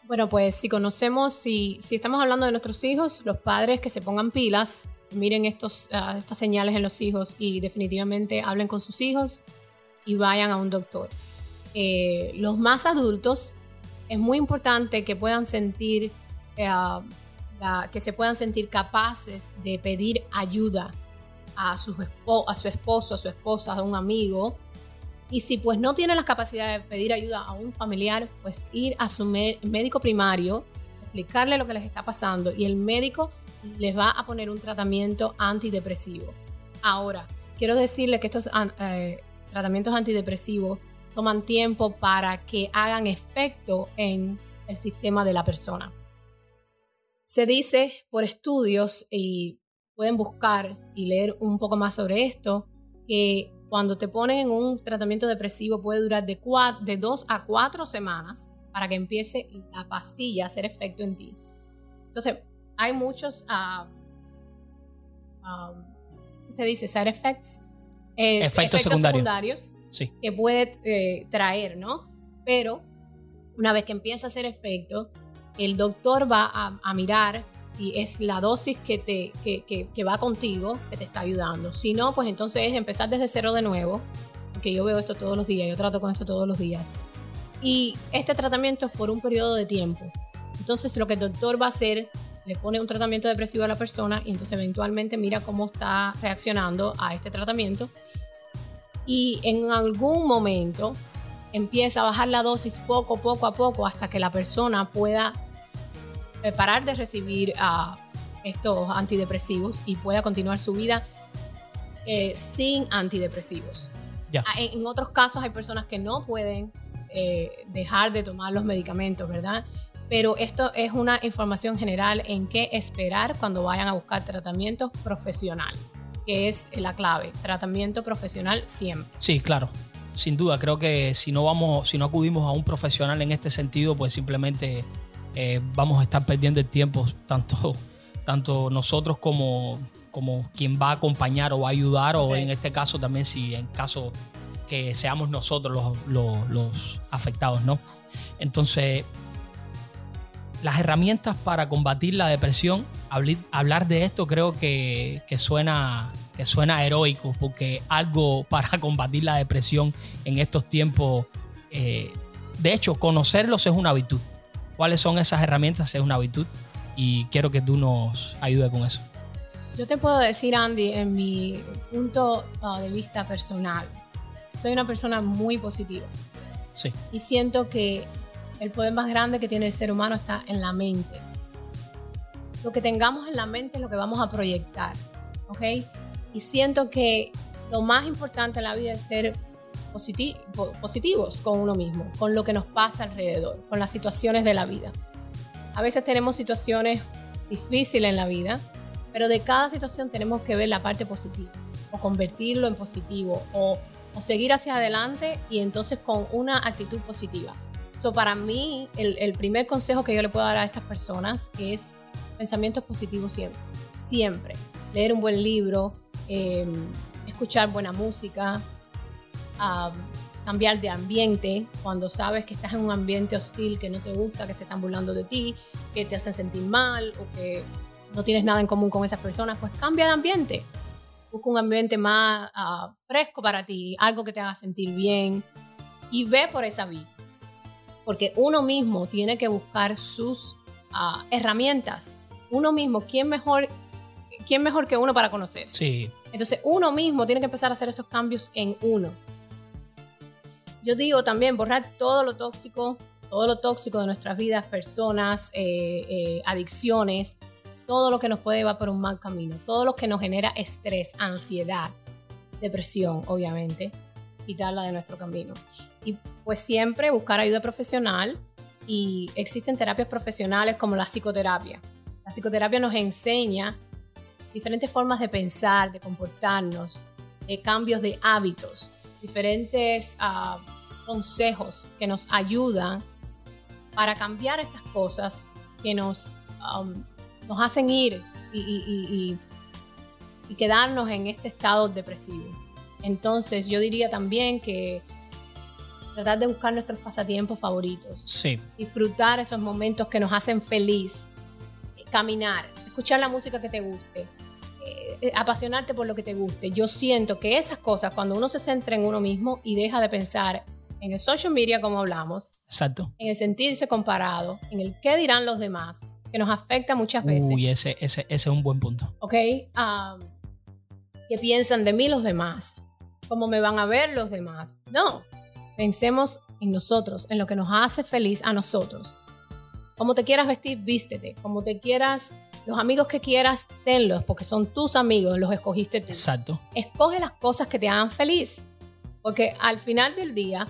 Bueno, pues si conocemos, si, si estamos hablando de nuestros hijos, los padres que se pongan pilas, miren estos, ah, estas señales en los hijos y definitivamente hablen con sus hijos y vayan a un doctor. Eh, los más adultos, es muy importante que puedan sentir eh, que se puedan sentir capaces de pedir ayuda a su, a su esposo, a su esposa, a un amigo. Y si pues no tienen la capacidad de pedir ayuda a un familiar, pues ir a su médico primario, explicarle lo que les está pasando y el médico les va a poner un tratamiento antidepresivo. Ahora, quiero decirle que estos eh, tratamientos antidepresivos toman tiempo para que hagan efecto en el sistema de la persona. Se dice por estudios, y pueden buscar y leer un poco más sobre esto, que cuando te ponen en un tratamiento depresivo puede durar de, de dos a cuatro semanas para que empiece la pastilla a hacer efecto en ti. Entonces, hay muchos, uh, se dice? Side effects. efectos, secundarios, que puede eh, traer, ¿no? Pero una vez que empieza a hacer efecto, el doctor va a, mirar si es la dosis que, te, que, va contigo que te está ayudando. Si no, pues entonces es empezar desde cero de nuevo, porque yo veo esto todos los días, yo trato con esto todos los días. Y este tratamiento es por un periodo de tiempo. Entonces lo que el doctor va a hacer, le pone un tratamiento depresivo a la persona y entonces eventualmente mira cómo está reaccionando a este tratamiento. Y en algún momento empieza a bajar la dosis poco, poco a poco hasta que la persona pueda eh, parar de recibir estos antidepresivos y pueda continuar su vida eh, sin antidepresivos. Ah, en, otros casos hay personas que no pueden eh, dejar de tomar los medicamentos, ¿verdad? Pero esto es una información general en qué esperar cuando vayan a buscar tratamiento profesional, que es la clave, tratamiento profesional siempre. Sí, claro sin duda, creo que si no vamos, si no acudimos a un profesional en este sentido, pues simplemente eh, vamos a estar perdiendo el tiempo, tanto, tanto nosotros como, como quien va a acompañar o va a ayudar, o en este caso también si en caso que seamos nosotros los, los, afectados, ¿no? Entonces, las herramientas para combatir la depresión, hablar de esto creo que, que suena que suena heroico, porque algo para combatir la depresión en estos tiempos, eh, de hecho, conocerlos es una virtud. ¿Cuáles son esas herramientas? Es una virtud y quiero que tú nos ayudes con eso. Yo te puedo decir, Andy, en mi punto uh, de vista personal, soy una persona muy positiva. Sí. Y siento que El poder más grande que tiene el ser humano está en la mente. Lo que tengamos en la mente es lo que vamos a proyectar, ¿ok? Y siento que lo más importante en la vida es ser positivos con uno mismo, con lo que nos pasa alrededor, con las situaciones de la vida. A veces tenemos situaciones difíciles en la vida, pero de cada situación tenemos que ver la parte positiva o convertirlo en positivo o, seguir hacia adelante y entonces con una actitud positiva. So, para mí, el, primer consejo que yo le puedo dar a estas personas es pensamientos positivos siempre. Siempre. Leer un buen libro, em, escuchar buena música, cambiar de ambiente cuando sabes que estás en un ambiente hostil que no te gusta, que se están burlando de ti, que te hacen sentir mal o que no tienes nada en común con esas personas, pues cambia de ambiente. Busca un ambiente más ah, fresco para ti, algo que te haga sentir bien y ve por esa vía. Porque uno mismo tiene que buscar sus ah, herramientas. Uno mismo, ¿quién mejor, ¿quién mejor que uno para conocer? Sí. Entonces uno mismo tiene que empezar a hacer esos cambios en uno. Yo digo también borrar todo lo tóxico, todo lo tóxico de nuestras vidas, personas, eh, eh, adicciones, todo lo que nos puede llevar por un mal camino, todo lo que nos genera estrés, ansiedad, depresión, obviamente, quitarla de nuestro camino. Y pues siempre buscar ayuda profesional y existen terapias profesionales como la psicoterapia. La psicoterapia nos enseña diferentes formas de pensar, de comportarnos, de cambios de hábitos, diferentes uh, consejos que nos ayudan para cambiar estas cosas que nos, um, nos hacen ir y, y, y, quedarnos en este estado depresivo. Entonces yo diría también que tratar de buscar nuestros pasatiempos favoritos. Sí. Disfrutar esos momentos que nos hacen feliz. Caminar, escuchar la música que te guste, eh, apasionarte por lo que te guste. Yo siento que esas cosas, cuando uno se centra en uno mismo y deja de pensar en el social media, como hablamos. Exacto. En el sentirse comparado, en el qué dirán los demás, que nos afecta muchas veces. Uy, ese, ese, ese es un buen punto. ¿Ok? Um, ¿Qué piensan de mí los demás? ¿Cómo me van a ver los demás? No. Pensemos en nosotros, en lo que nos hace feliz a nosotros. Como te quieras vestir, vístete. Como te quieras, los amigos que quieras, tenlos, porque son tus amigos, los escogiste tú. Exacto. Escoge las cosas que te hagan feliz. Porque al final del día,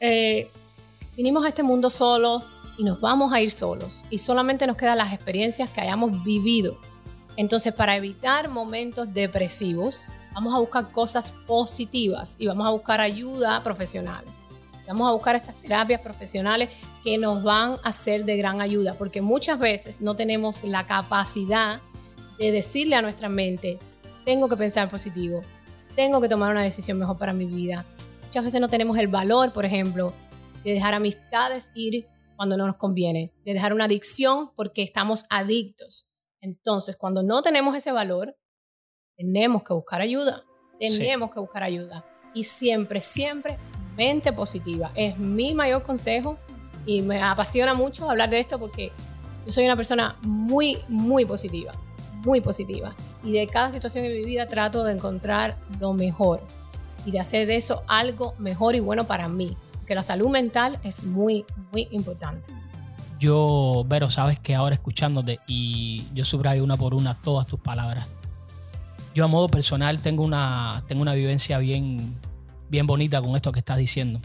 eh, vinimos a este mundo solos y nos vamos a ir solos y solamente nos quedan las experiencias que hayamos vivido. Entonces, para evitar momentos depresivos, vamos a buscar cosas positivas y vamos a buscar ayuda profesional. Vamos a buscar estas terapias profesionales que nos van a ser de gran ayuda, porque muchas veces no tenemos la capacidad de decirle a nuestra mente, tengo que pensar positivo, tengo que tomar una decisión mejor para mi vida, Muchas veces no tenemos el valor, por ejemplo, de dejar amistades ir cuando no nos conviene, de dejar una adicción porque estamos adictos. Entonces, cuando no tenemos ese valor, tenemos que buscar ayuda. Tenemos que buscar ayuda. Y siempre, siempre, mente positiva. Es mi mayor consejo y me apasiona mucho hablar de esto porque yo soy una persona muy, muy positiva. Muy positiva. Y de cada situación en mi vida trato de encontrar lo mejor y de hacer de eso algo mejor y bueno para mí. Que la salud mental es muy, muy importante. Yo, Vero, sabes que ahora escuchándote y yo subrayo una por una todas tus palabras. Yo a modo personal tengo una, tengo una vivencia bien, bien bonita con esto que estás diciendo.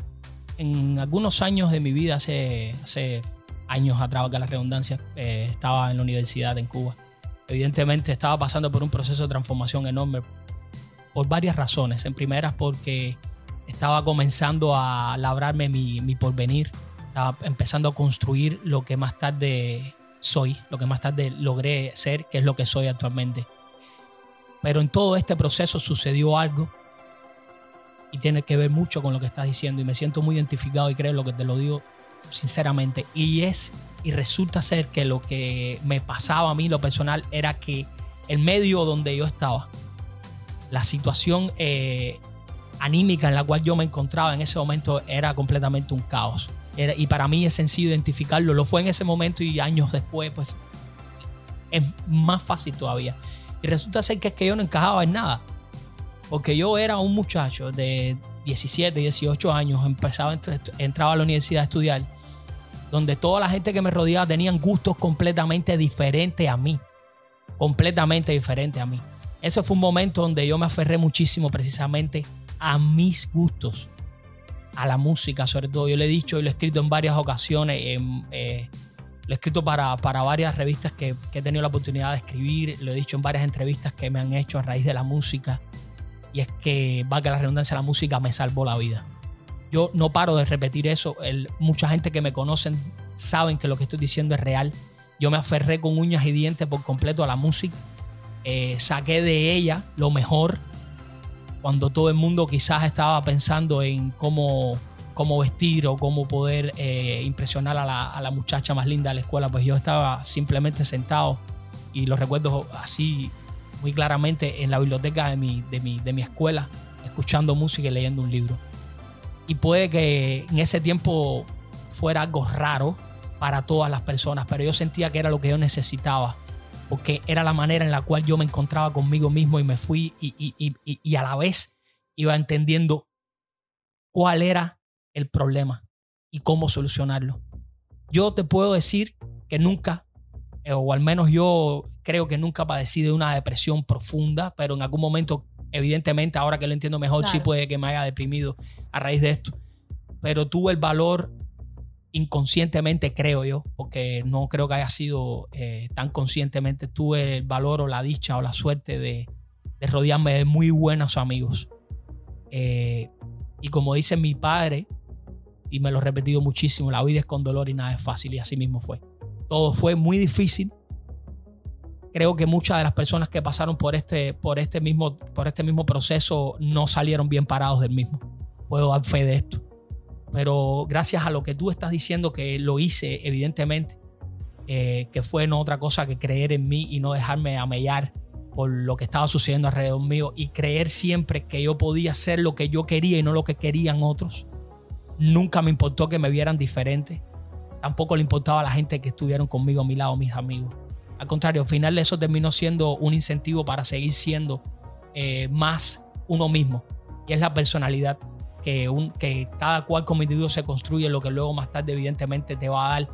En algunos años de mi vida, hace, hace años atrás, que la redundancia, eh, estaba en la universidad en Cuba. Evidentemente estaba pasando por un proceso de transformación enorme por varias razones. En primeras porque estaba comenzando a labrarme mi, mi porvenir, estaba empezando a construir lo que más tarde soy, lo que más tarde logré ser, que es lo que soy actualmente. Pero en todo este proceso sucedió algo y tiene que ver mucho con lo que estás diciendo y me siento muy identificado y creo lo que te lo digo sinceramente. Y es y resulta ser que lo que me pasaba a mí, lo personal, era que el medio donde yo estaba, la situación eh, anímica en la cual yo me encontraba en ese momento era completamente un caos. y para mí es sencillo identificarlo. Lo fue en ese momento y años después, pues es más fácil todavía. Y resulta ser que es que yo no encajaba en nada. Porque yo era un muchacho de 17, 18 años, empezaba, entraba a la universidad a estudiar donde toda la gente que me rodeaba tenían gustos completamente diferentes a mí, completamente diferentes a mí. Ese fue un momento donde yo me aferré muchísimo precisamente a mis gustos, a la música sobre todo. Yo le he dicho y lo he escrito en varias ocasiones, eh, lo he escrito para, para varias revistas que, que, he tenido la oportunidad de escribir, lo he dicho en varias entrevistas que me han hecho a raíz de la música. Y es que, va que la redundancia, la música me salvó la vida. Yo no paro de repetir eso. El, mucha gente que me conocen saben que lo que estoy diciendo es real. Yo me aferré con uñas y dientes por completo a la música eh, saqué de ella lo mejor cuando todo el mundo quizás estaba pensando en cómo, cómo vestir o cómo poder eh, impresionar a la, muchacha más linda de la escuela, pues yo estaba simplemente sentado y lo recuerdo así muy claramente en la biblioteca de mi, de mi, de mi escuela, escuchando música y leyendo un libro. Y puede que en ese tiempo fuera algo raro para todas las personas, pero yo sentía que era lo que yo necesitaba porque era la manera en la cual yo me encontraba conmigo mismo y me fui y, a la vez iba entendiendo cuál era el problema y cómo solucionarlo. Yo te puedo decir que nunca, eh, o al menos yo creo que nunca padecí de una depresión profunda, pero en algún momento, evidentemente, ahora que lo entiendo mejor, sí puede que me haya deprimido a raíz de esto. Pero tuve el valor inconscientemente, creo yo, porque no creo que haya sido eh, tan conscientemente, tuve el valor o la dicha o la suerte de, rodearme de muy buenos amigos. Eh, y como dice mi padre, y me lo he repetido muchísimo, la vida es con dolor y nada es fácil, y así mismo fue. Todo fue muy difícil. Creo que muchas de las personas que pasaron por este, por este, mismo, por este mismo proceso no salieron bien parados del mismo. Puedo dar fe de esto pero gracias a lo que tú estás diciendo que lo hice, evidentemente, eh, que fue no otra cosa que creer en mí y no dejarme amellar por lo que estaba sucediendo alrededor mío y creer siempre que yo podía hacer lo que yo quería y no lo que querían otros. Nunca me importó que me vieran diferente. Tampoco le importaba a la gente que estuvieron conmigo a mi lado, mis amigos. Al contrario, al final eso terminó siendo un incentivo para seguir siendo eh, más uno mismo. Y es la personalidad que, un, que cada cual como individuo se construye, lo que luego más tarde evidentemente te va a dar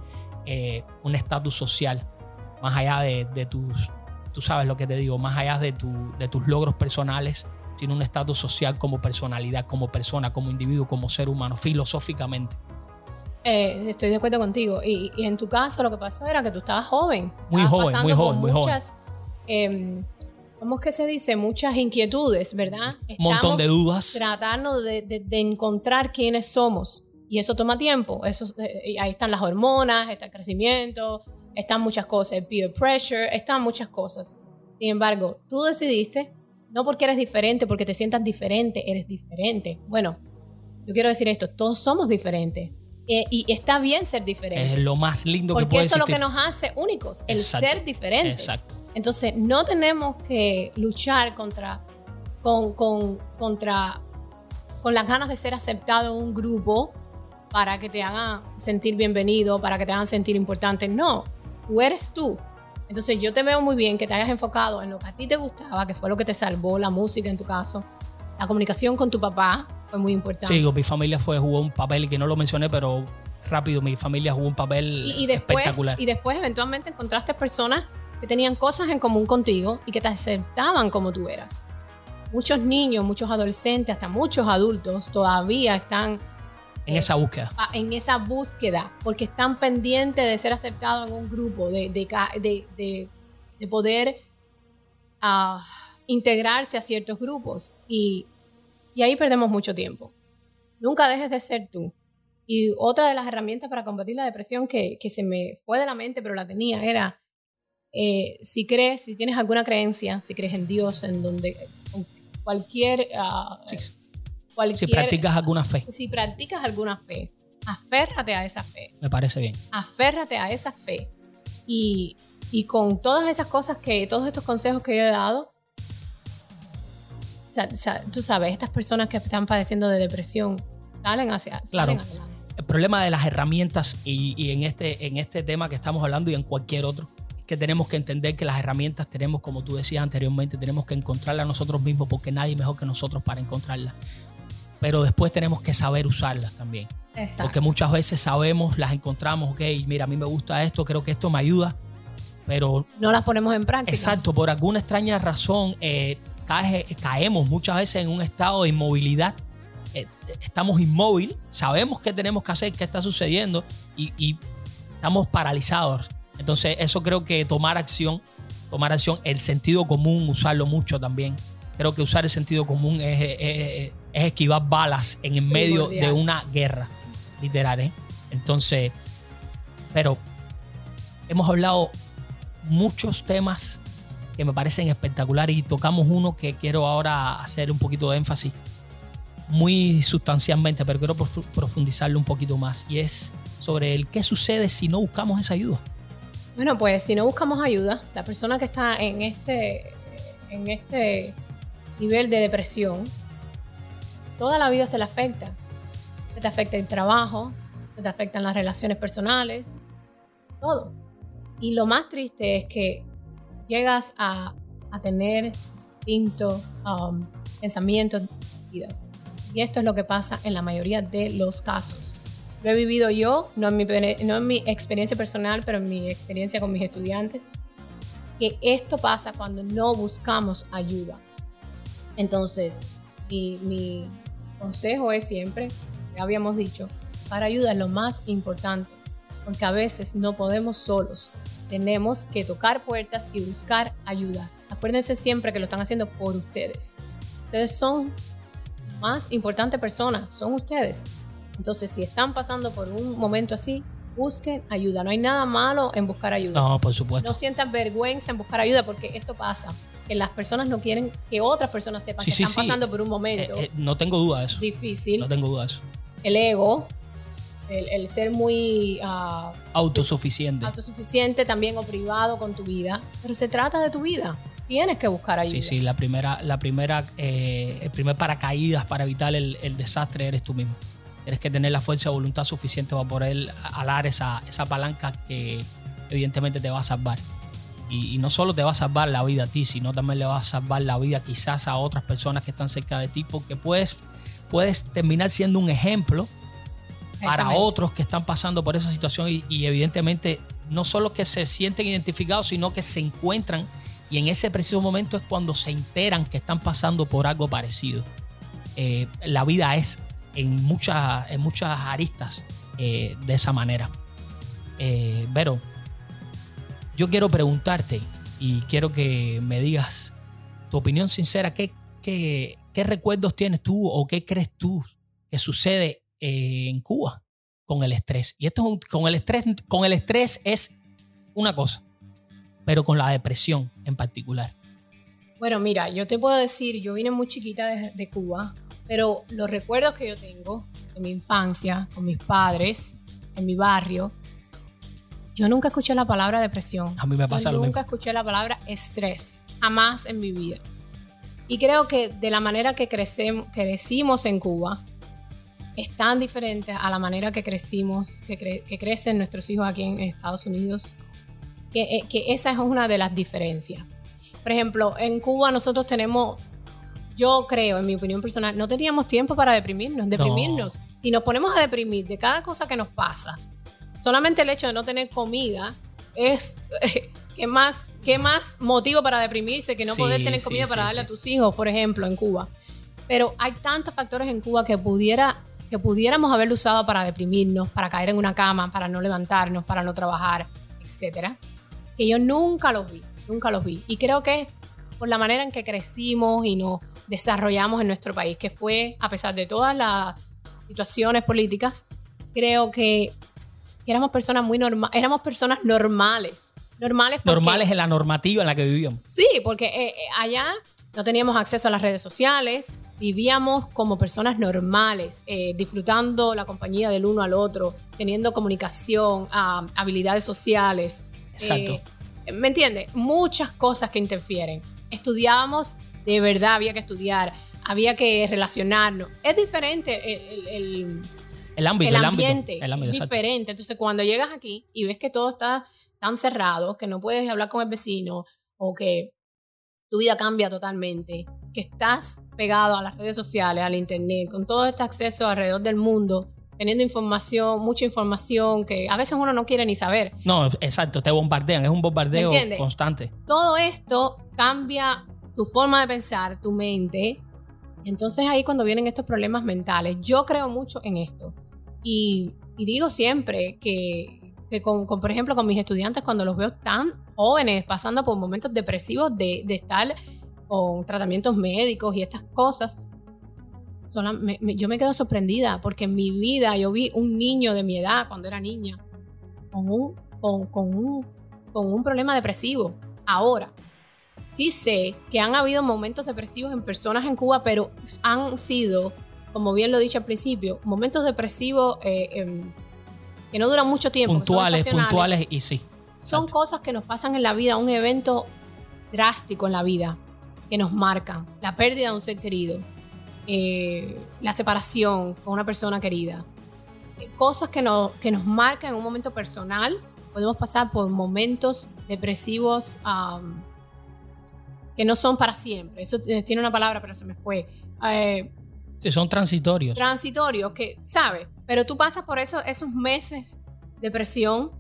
eh, un estatus social, más allá de, de, tus, tú sabes lo que te digo, más allá de, tu, de tus logros personales, tiene un estatus social como personalidad, como persona, como individuo, como ser humano, filosóficamente. Eh, estoy de acuerdo contigo. Y, y, en tu caso lo que pasó era que tú estabas joven. Muy joven, muy joven, muy muchas, joven. Eh, ¿cómo es que se dice? Muchas inquietudes, ¿verdad? Un montón de dudas. Tratando de, de, encontrar quiénes somos. Y eso toma tiempo. Eso, eh, ahí están las hormonas, está el crecimiento, están muchas cosas, el peer pressure, están muchas cosas. Sin embargo, tú decidiste, no porque eres diferente, porque te sientas diferente, eres diferente. Bueno, yo quiero decir esto, todos somos diferentes. Eh, y está bien ser diferente. Es lo más lindo que puede Porque eso es lo que nos hace únicos, el ser diferentes. Exacto. Entonces, no tenemos que luchar contra, con, contra, con las ganas de ser aceptado en un grupo para que te hagan sentir bienvenido, para que te hagan sentir importante. No, tú eres tú. Entonces, yo te veo muy bien que te hayas enfocado en lo que a ti te gustaba, que fue lo que te salvó, la música en tu caso, la comunicación con tu papá fue muy importante. Sí, con mi familia fue, jugó un papel que no lo mencioné, pero rápido, mi familia jugó un papel y, después, espectacular. Y después, eventualmente, encontraste personas que tenían cosas en común contigo y que te aceptaban como tú eras. Muchos niños, muchos adolescentes, hasta muchos adultos todavía están en esa búsqueda. En esa búsqueda, porque están pendientes de ser aceptados en un grupo, de, de, de, poder uh, integrarse a ciertos grupos. Y, y ahí perdemos mucho tiempo. Nunca dejes de ser tú. Y otra de las herramientas para combatir la depresión que, que se me fue de la mente, pero la tenía, era eh, si crees, si tienes alguna creencia, si crees en Dios, en donde cualquier, uh, cualquier, Si practicas alguna fe. Si practicas alguna fe, aférrate a esa fe. Me parece bien. Aférrate a esa fe. Y, y con todas esas cosas que, todos estos consejos que yo he dado, tú sabes, estas personas que están padeciendo de depresión salen hacia claro. El problema de las herramientas y, y, en, este, en este tema que estamos hablando y en cualquier otro que tenemos que entender que las herramientas tenemos, como tú decías anteriormente, tenemos que encontrarlas nosotros mismos porque nadie mejor que nosotros para encontrarlas. pero después tenemos que saber usarlas también. Exacto. Porque muchas veces sabemos, las encontramos, ok, mira, a mí me gusta esto, creo que esto me ayuda, pero no las ponemos en práctica. exacto, por alguna extraña razón eh, cae- caemos muchas veces en un estado de inmovilidad. Eh, estamos inmóvil, sabemos qué tenemos que hacer, qué está sucediendo y, y estamos paralizados. Entonces, eso creo que tomar acción, tomar acción, el sentido común, usarlo mucho también. Creo que usar el sentido común es, es- es- es esquivar balas en el medio de una guerra, literal. ¿eh? Entonces, pero hemos hablado muchos temas que me parecen espectaculares y tocamos uno que quiero ahora hacer un poquito de énfasis, muy sustancialmente, pero quiero profu- profundizarlo un poquito más y es sobre el qué sucede si no buscamos esa ayuda. Bueno, pues si no buscamos ayuda, la persona que está en este, en este nivel de depresión, toda la vida se le afecta. Se te afecta el trabajo, se te afectan las relaciones personales, todo. Y lo más triste es que llegas a, a tener instintos, um, pensamientos suicidas. Y esto es lo que pasa en la mayoría de los casos. Lo he vivido yo, no en, mi, experiencia personal, pero en mi experiencia con mis estudiantes, que esto pasa cuando no buscamos ayuda. Entonces, mi, mi consejo es siempre, ya habíamos dicho, para ayuda es lo más importante, porque a veces no podemos solos. Tenemos que tocar puertas y buscar ayuda. Acuérdense siempre que lo están haciendo por ustedes. Ustedes son más importante persona, son ustedes. Entonces, si están pasando por un momento así, busquen ayuda. No hay nada malo en buscar ayuda. No, por supuesto. No sientan vergüenza en buscar ayuda porque esto pasa. Que las personas no quieren que otras personas sepan Sí, que sí, están sí. pasando por un momento Eh, eh, no tengo duda de eso. difícil. No tengo duda de eso. El ego, el, el ser muy ah, Autosuficiente. autosuficiente también o privado con tu vida. Pero se trata de tu vida. Tienes que buscar ayuda. Sí, sí, la primera, la primera, eh, el primer paracaídas para evitar el, el desastre eres tú mismo. Tienes que tener la fuerza de voluntad suficiente para poder alar esa, esa palanca que evidentemente te va a salvar. Y, y no solo te va a salvar la vida a ti, sino también le va a salvar la vida quizás a otras personas que están cerca de ti, porque puedes, puedes terminar siendo un ejemplo para otros que están pasando por esa situación y, y evidentemente no solo que se sienten identificados, sino que se encuentran y en ese preciso momento es cuando se enteran que están pasando por algo parecido. Eh, la vida es en muchas, en muchas aristas eh, de esa manera. Eh, Vero, yo quiero preguntarte y quiero que me digas tu opinión sincera. ¿Qué, qué, qué recuerdos tienes tú o qué crees tú que sucede eh, en Cuba con el estrés? Y esto es un- con el estrés, con el estrés es una cosa, pero con la depresión en particular. Bueno, mira, yo te puedo decir, yo vine muy chiquita de Cuba, pero los recuerdos que yo tengo de mi infancia, con mis padres, en mi barrio, yo nunca escuché la palabra depresión. A mí me pasa yo lo nunca mismo. escuché la palabra estrés, jamás en mi vida. Y creo que de la manera que crecemos, crecimos en Cuba, es tan diferente a la manera que crecimos, que, cre- que crecen nuestros hijos aquí en Estados Unidos, que, eh, que esa es una de las diferencias. Por ejemplo, en Cuba nosotros tenemos, yo creo, en mi opinión personal, no teníamos tiempo para deprimirnos, deprimirnos. Si nos ponemos a deprimir de cada cosa que nos pasa, solamente el hecho de no tener comida es ¿qué más, qué más motivo para deprimirse que no Sí, poder tener sí, comida para sí, darle a tus hijos, por ejemplo, en Cuba. Pero hay tantos factores en Cuba que pudiera que pudiéramos haberlo usado para deprimirnos, para caer en una cama, para no levantarnos, para no trabajar, etcétera, que yo nunca los vi, nunca los vi. Y creo que es por la manera en que crecimos y nos desarrollamos en nuestro país, que fue, a pesar de todas las situaciones políticas, creo que, que éramos personas muy normales, éramos personas normales. Normales, porque- Normales en la normativa en la que vivíamos. Sí, porque eh, eh, allá no teníamos acceso a las redes sociales, vivíamos como personas normales, eh, disfrutando la compañía del uno al otro, teniendo comunicación, ah, habilidades sociales. Exacto. Eh, ¿Me entiendes? Muchas cosas que interfieren. Estudiábamos, de verdad había que estudiar, había que relacionarnos. Es diferente el- el- el, ámbito, el el, ambiente ámbito. El ámbito, es exacto. diferente. Entonces, cuando llegas aquí y ves que todo está tan cerrado, que no puedes hablar con el vecino o que tu vida cambia totalmente, que estás pegado a las redes sociales, al internet, con todo este acceso alrededor del mundo, teniendo información, mucha información que a veces uno no quiere ni saber. No, exacto, te bombardean, es un bombardeo constante. Todo esto cambia tu forma de pensar, tu mente. Entonces ahí cuando vienen estos problemas mentales, yo creo mucho en esto. Y, digo siempre que, con, por ejemplo, con mis estudiantes, cuando los veo tan jóvenes, pasando por momentos depresivos de, de estar con tratamientos médicos y estas cosas, yo me quedo sorprendida porque en mi vida yo vi un niño de mi edad, cuando era niña, con un, con, un, con un problema depresivo. Ahora, sí sé que han habido momentos depresivos en personas en Cuba, pero han sido, como bien lo dicho al principio, momentos depresivos eh, em, que no duran mucho tiempo. Puntuales, puntuales y sí. Son cosas que nos pasan en la vida, un evento drástico en la vida, que nos marcan. La pérdida de un ser querido, eh, la separación con una persona querida. Eh, cosas que, que nos marcan en un momento personal. Podemos pasar por momentos depresivos que no son para siempre. Eso tiene una palabra, pero se me fue. Eh, sí, son transitorios. Transitorios, que, ¿sabes? Pero tú pasas por eso, esos meses de depresión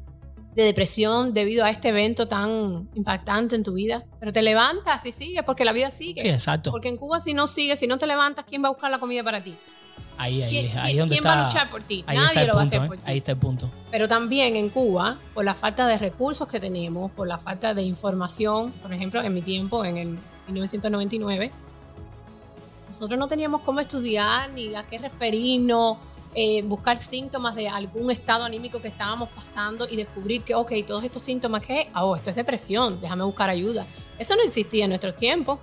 de depresión debido a este evento tan impactante en tu vida. Pero te levantas y sigues porque la vida sigue. Sí, exacto. Porque en Cuba si no sigues, si no te levantas, ¿quién va a buscar la comida para ti? Ahí, ahí, ¿Quién, ahí ¿quién va a luchar por ti? Nadie lo va a hacer ¿eh? por ti. Ahí está el punto. Pero también en Cuba, por la falta de recursos que tenemos, por la falta de información, por ejemplo, en mi tiempo, en el 1999, nosotros no teníamos cómo estudiar ni a qué referirnos eh, buscar síntomas de algún estado anímico que estábamos pasando y descubrir que, ok, todos estos síntomas, ¿qué? Oh, esto es depresión, déjame buscar ayuda. Eso no existía en nuestros tiempos.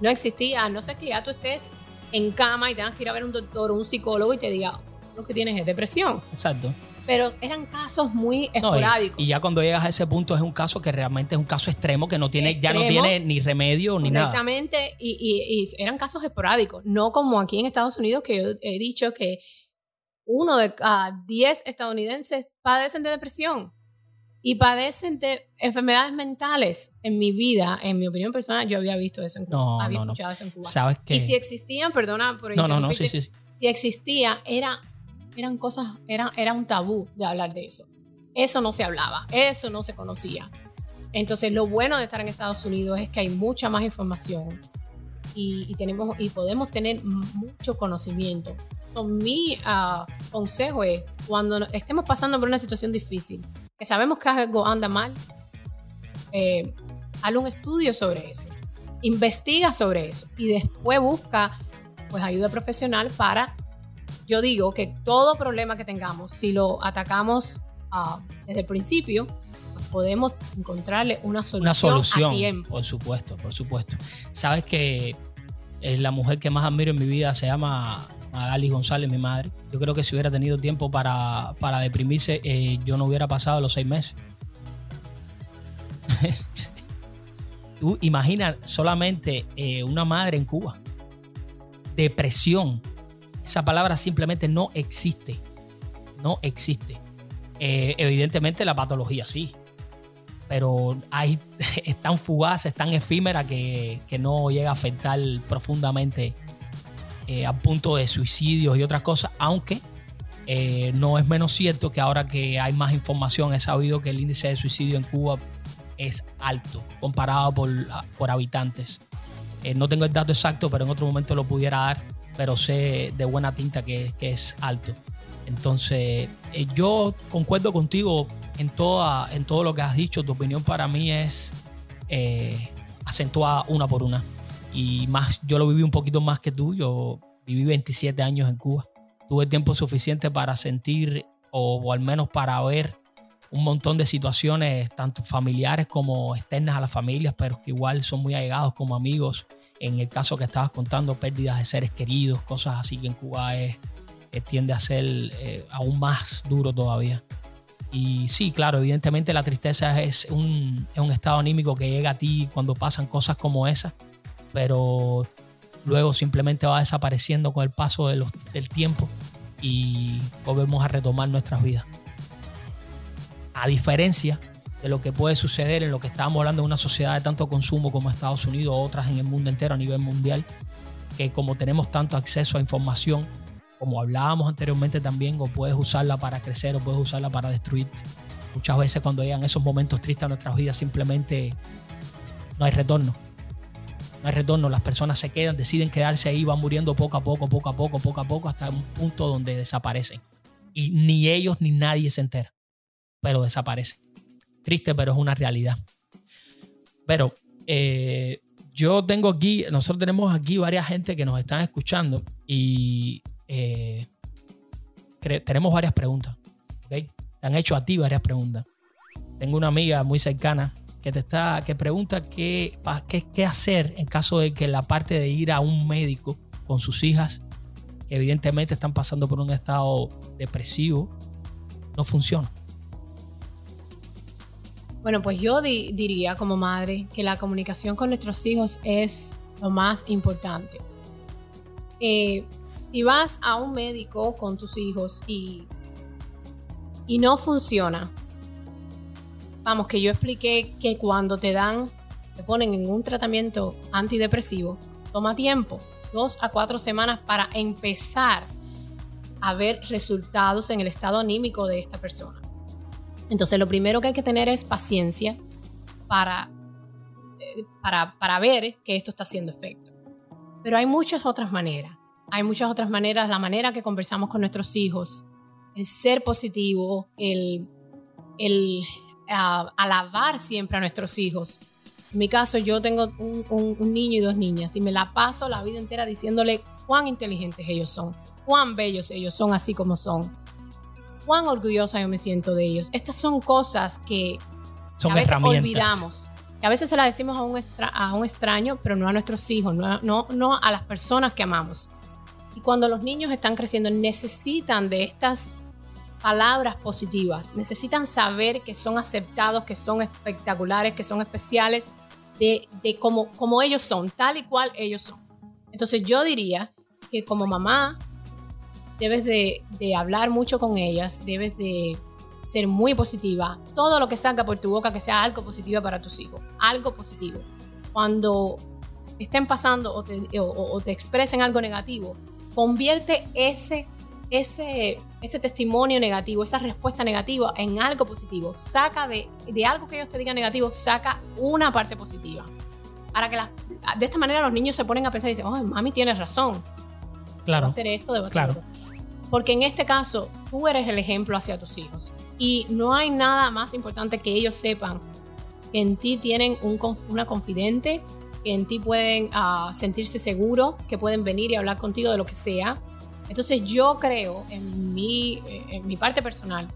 No existía, no sé que ya tú estés en cama y tengas que ir a ver un doctor o un psicólogo y te diga, lo que tienes es depresión. Exacto. Pero eran casos muy esporádicos. y, ya cuando llegas a ese punto es un caso que realmente es un caso extremo que no tiene, ya no tiene ni remedio ni nada. Exactamente, y, y, eran casos esporádicos, no como aquí en Estados Unidos que yo he dicho que uno de cada diez estadounidenses padecen de depresión y padecen de enfermedades mentales. En mi vida, en mi opinión personal, yo había visto eso en Cuba. No, había no, escuchado eso en Cuba. ¿Sabes qué? Y si existían, perdona por No, no, no, sí, sí, Si existía, era, eran cosas, era, era un tabú de hablar de eso. Eso no se hablaba, eso no se conocía. Entonces, lo bueno de estar en Estados Unidos es que hay mucha más información y, y tenemos, y podemos tener mucho conocimiento mi uh, consejo es, cuando estemos pasando por una situación difícil, que sabemos que algo anda mal, eh, haz un estudio sobre eso, investiga sobre eso y después busca pues ayuda profesional para, yo digo que todo problema que tengamos, si lo atacamos uh, desde el principio, pues podemos encontrarle una solución, una solución a tiempo. Por supuesto, por supuesto. Sabes que la mujer que más admiro en mi vida se llama Magali González, mi madre. Yo creo que si hubiera tenido tiempo para, deprimirse, eh, yo no hubiera pasado los seis meses. Tú imaginas solamente eh, una madre en Cuba. Depresión. Esa palabra simplemente no existe. No existe. Eh, evidentemente la patología sí. Pero hay, es tan fugaz, es tan efímera que, que no llega a afectar profundamente eh, a punto de suicidios y otras cosas, aunque eh, no es menos cierto que ahora que hay más información he sabido que el índice de suicidio en Cuba es alto comparado por, por habitantes. Eh, no tengo el dato exacto, pero en otro momento lo pudiera dar, pero sé de buena tinta que, que es alto. Entonces, yo concuerdo contigo en, toda, en todo lo que has dicho. Tu opinión para mí es acentuada una por una y más, yo lo viví un poquito más que tú, yo viví 27 años en Cuba. Tuve tiempo suficiente para sentir o, al menos para ver un montón de situaciones, tanto familiares como externas a las familias, pero que igual son muy allegados como amigos. En el caso que estabas contando, pérdidas de seres queridos, cosas así que en Cuba es, tiende a ser eh, aún más duro todavía. Y sí, claro, evidentemente la tristeza es un, es un estado anímico que llega a ti cuando pasan cosas como esas pero luego simplemente va desapareciendo con el paso del tiempo y volvemos a retomar nuestras vidas. A diferencia de lo que puede suceder en lo que estábamos hablando de una sociedad de tanto consumo como Estados Unidos, otras en el mundo entero a nivel mundial, que como tenemos tanto acceso a información, como hablábamos anteriormente también, o puedes usarla para crecer o puedes usarla para destruir. Muchas veces cuando llegan esos momentos tristes a nuestras vidas simplemente no hay retorno. No hay retorno, las personas se quedan, deciden quedarse ahí, van muriendo poco a poco, poco a poco, poco a poco, hasta un punto donde desaparecen. Y ni ellos ni nadie se entera, pero desaparecen. Triste, pero es una realidad. Pero eh, yo tengo aquí, nosotros tenemos aquí varias gente que nos están escuchando y eh, tenemos varias preguntas. ¿okay? Te han hecho a ti varias preguntas. Tengo una amiga muy cercana que te está, que pregunta qué, qué, qué hacer en caso de que la parte de ir a un médico con sus hijas, que evidentemente están pasando por un estado depresivo, no funciona. Bueno, pues yo diría como madre que la comunicación con nuestros hijos es lo más importante. Eh, si vas a un médico con tus hijos y, y no funciona, vamos, que yo expliqué que cuando te dan, te ponen en un tratamiento antidepresivo, toma tiempo, dos a cuatro semanas para empezar a ver resultados en el estado anímico de esta persona. Entonces, lo primero que hay que tener es paciencia para, eh, para, para ver que esto está haciendo efecto. Pero hay muchas otras maneras. Hay muchas otras maneras, la manera que conversamos con nuestros hijos, el ser positivo, el, el alabar siempre a nuestros hijos. En mi caso, yo tengo un, un, niño y dos niñas y me la paso la vida entera diciéndole cuán inteligentes ellos son, cuán bellos ellos son así como son cuán orgullosa yo me siento de ellos. Estas son cosas que, a veces olvidamos. Que a veces se las decimos a un, a un extraño, pero no a nuestros hijos, no, no, no a las personas que amamos. Y cuando los niños están creciendo, necesitan de estas palabras positivas, necesitan saber que son aceptados, que son espectaculares, que son especiales, de, de como, como ellos son, tal y cual ellos son. Entonces yo diría que como mamá debes de, hablar mucho con ellas, debes de ser muy positiva. Todo lo que salga por tu boca que sea algo positivo para tus hijos, algo positivo. Cuando estén pasando o te, expresen algo negativo, convierte ese, ese, ese testimonio negativo, esa respuesta negativa en algo positivo. Saca de, de algo que ellos te digan negativo, saca una parte positiva. Para que de esta manera los niños se ponen a pensar y dicen, oh, mami tiene razón. Claro. Debo hacer esto, debo hacer claro. Porque en este caso, tú eres el ejemplo hacia tus hijos. Y no hay nada más importante que ellos sepan que en ti tienen una confidente, que en ti pueden ah, sentirse seguros, que pueden venir y hablar contigo de lo que sea. Entonces yo creo, en mi, parte personal,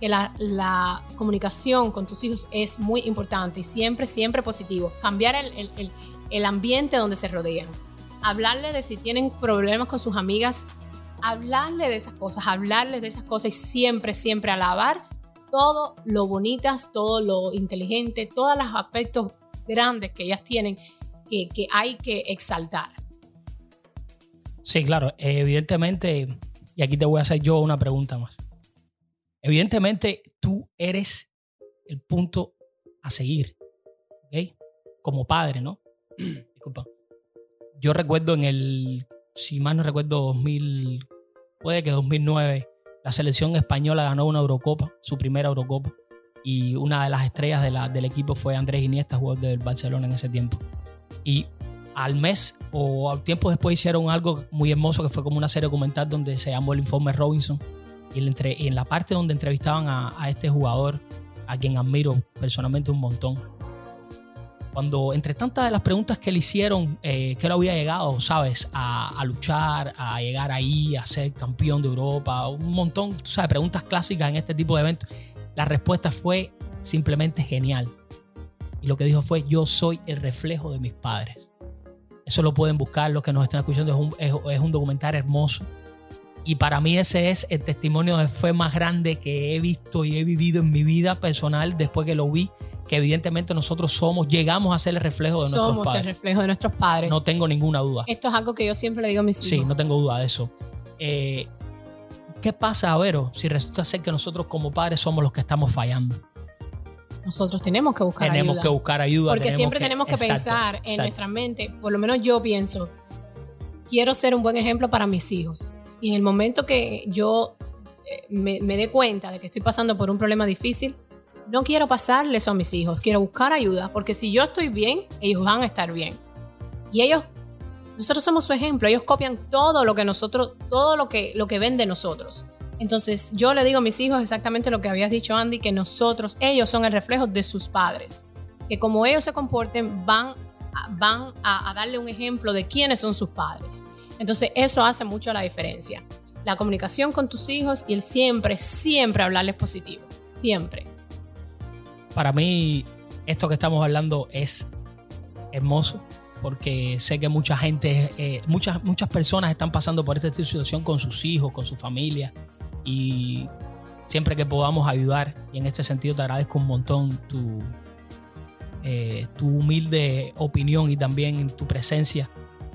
que la, comunicación con tus hijos es muy importante y siempre, siempre positivo. Cambiar el, ambiente donde se rodean. Hablarle de si tienen problemas con sus amigas, hablarle de esas cosas, hablarle de esas cosas y siempre, siempre alabar todo lo bonitas, todo lo inteligente, todos los aspectos grandes que ellas tienen que, hay que exaltar. Sí, claro, evidentemente, y aquí te voy a hacer yo una pregunta más. Evidentemente, tú eres el punto a seguir, ¿ok? Como padre, ¿no? Disculpa. Yo recuerdo en el, si mal no recuerdo, 2000, puede que 2009 la selección española ganó una Eurocopa, su primera Eurocopa, y una de las estrellas del equipo fue Andrés Iniesta, jugador del Barcelona en ese tiempo. Y al mes o al tiempo después hicieron algo muy hermoso que fue como una serie documental donde se llamó el informe Robinson. Y, en la parte donde entrevistaban a este jugador, a quien admiro personalmente un montón, cuando entre tantas de las preguntas que le hicieron, eh, que él había llegado, ¿sabes? A, luchar, a llegar ahí, a ser campeón de Europa, un montón, ¿sabes? Preguntas clásicas en este tipo de eventos. La respuesta fue simplemente genial. Y lo que dijo fue, yo soy el reflejo de mis padres. Eso lo pueden buscar, los que nos están escuchando, es un, es un documental hermoso. Y para mí ese es el testimonio de fe más grande que he visto y he vivido en mi vida personal después que lo vi que evidentemente nosotros somos, llegamos a ser el reflejo de nuestros padres. Somos el reflejo de nuestros padres. No tengo ninguna duda. Esto es algo que yo siempre le digo a mis hijos. Sí, no tengo duda de eso. Eh, ¿Qué pasa, Vero, si resulta ser que nosotros como padres somos los que estamos fallando? Nosotros tenemos que buscar tenemos ayuda. que buscar ayuda. Porque siempre tenemos que exacto, pensar en exacto. nuestra mente, por lo menos yo pienso, quiero ser un buen ejemplo para mis hijos. Y en el momento que yo eh, me, me dé cuenta de que estoy pasando por un problema difícil, no quiero pasarle eso a mis hijos, quiero buscar ayuda, porque si yo estoy bien, ellos van a estar bien. Y ellos, nosotros somos su ejemplo, ellos copian todo lo que nosotros, todo lo que, lo que ven de nosotros. Entonces yo le digo a mis hijos exactamente lo que habías dicho Andy, que nosotros, ellos son el reflejo de sus padres, que como ellos se comporten van, van a darle un ejemplo de quiénes son sus padres. Entonces eso hace mucho la diferencia. La comunicación con tus hijos y el siempre, siempre hablarles positivo, siempre. Para mí, esto que estamos hablando es hermoso porque sé que mucha gente, eh, muchas, muchas personas están pasando por esta situación con sus hijos, con su familia y siempre que podamos ayudar y en este sentido te agradezco un montón tu, eh, tu humilde opinión y también tu presencia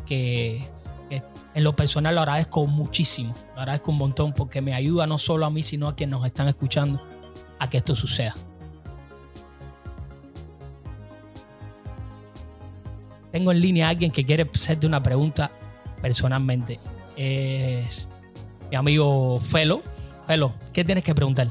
que, que en lo personal lo agradezco muchísimo, lo agradezco un montón porque me ayuda no solo a mí sino a quienes nos están escuchando a que esto suceda. Tengo en línea a alguien que quiere hacerte una pregunta personalmente. Es mi amigo Felo. Felo, ¿qué tienes que preguntar?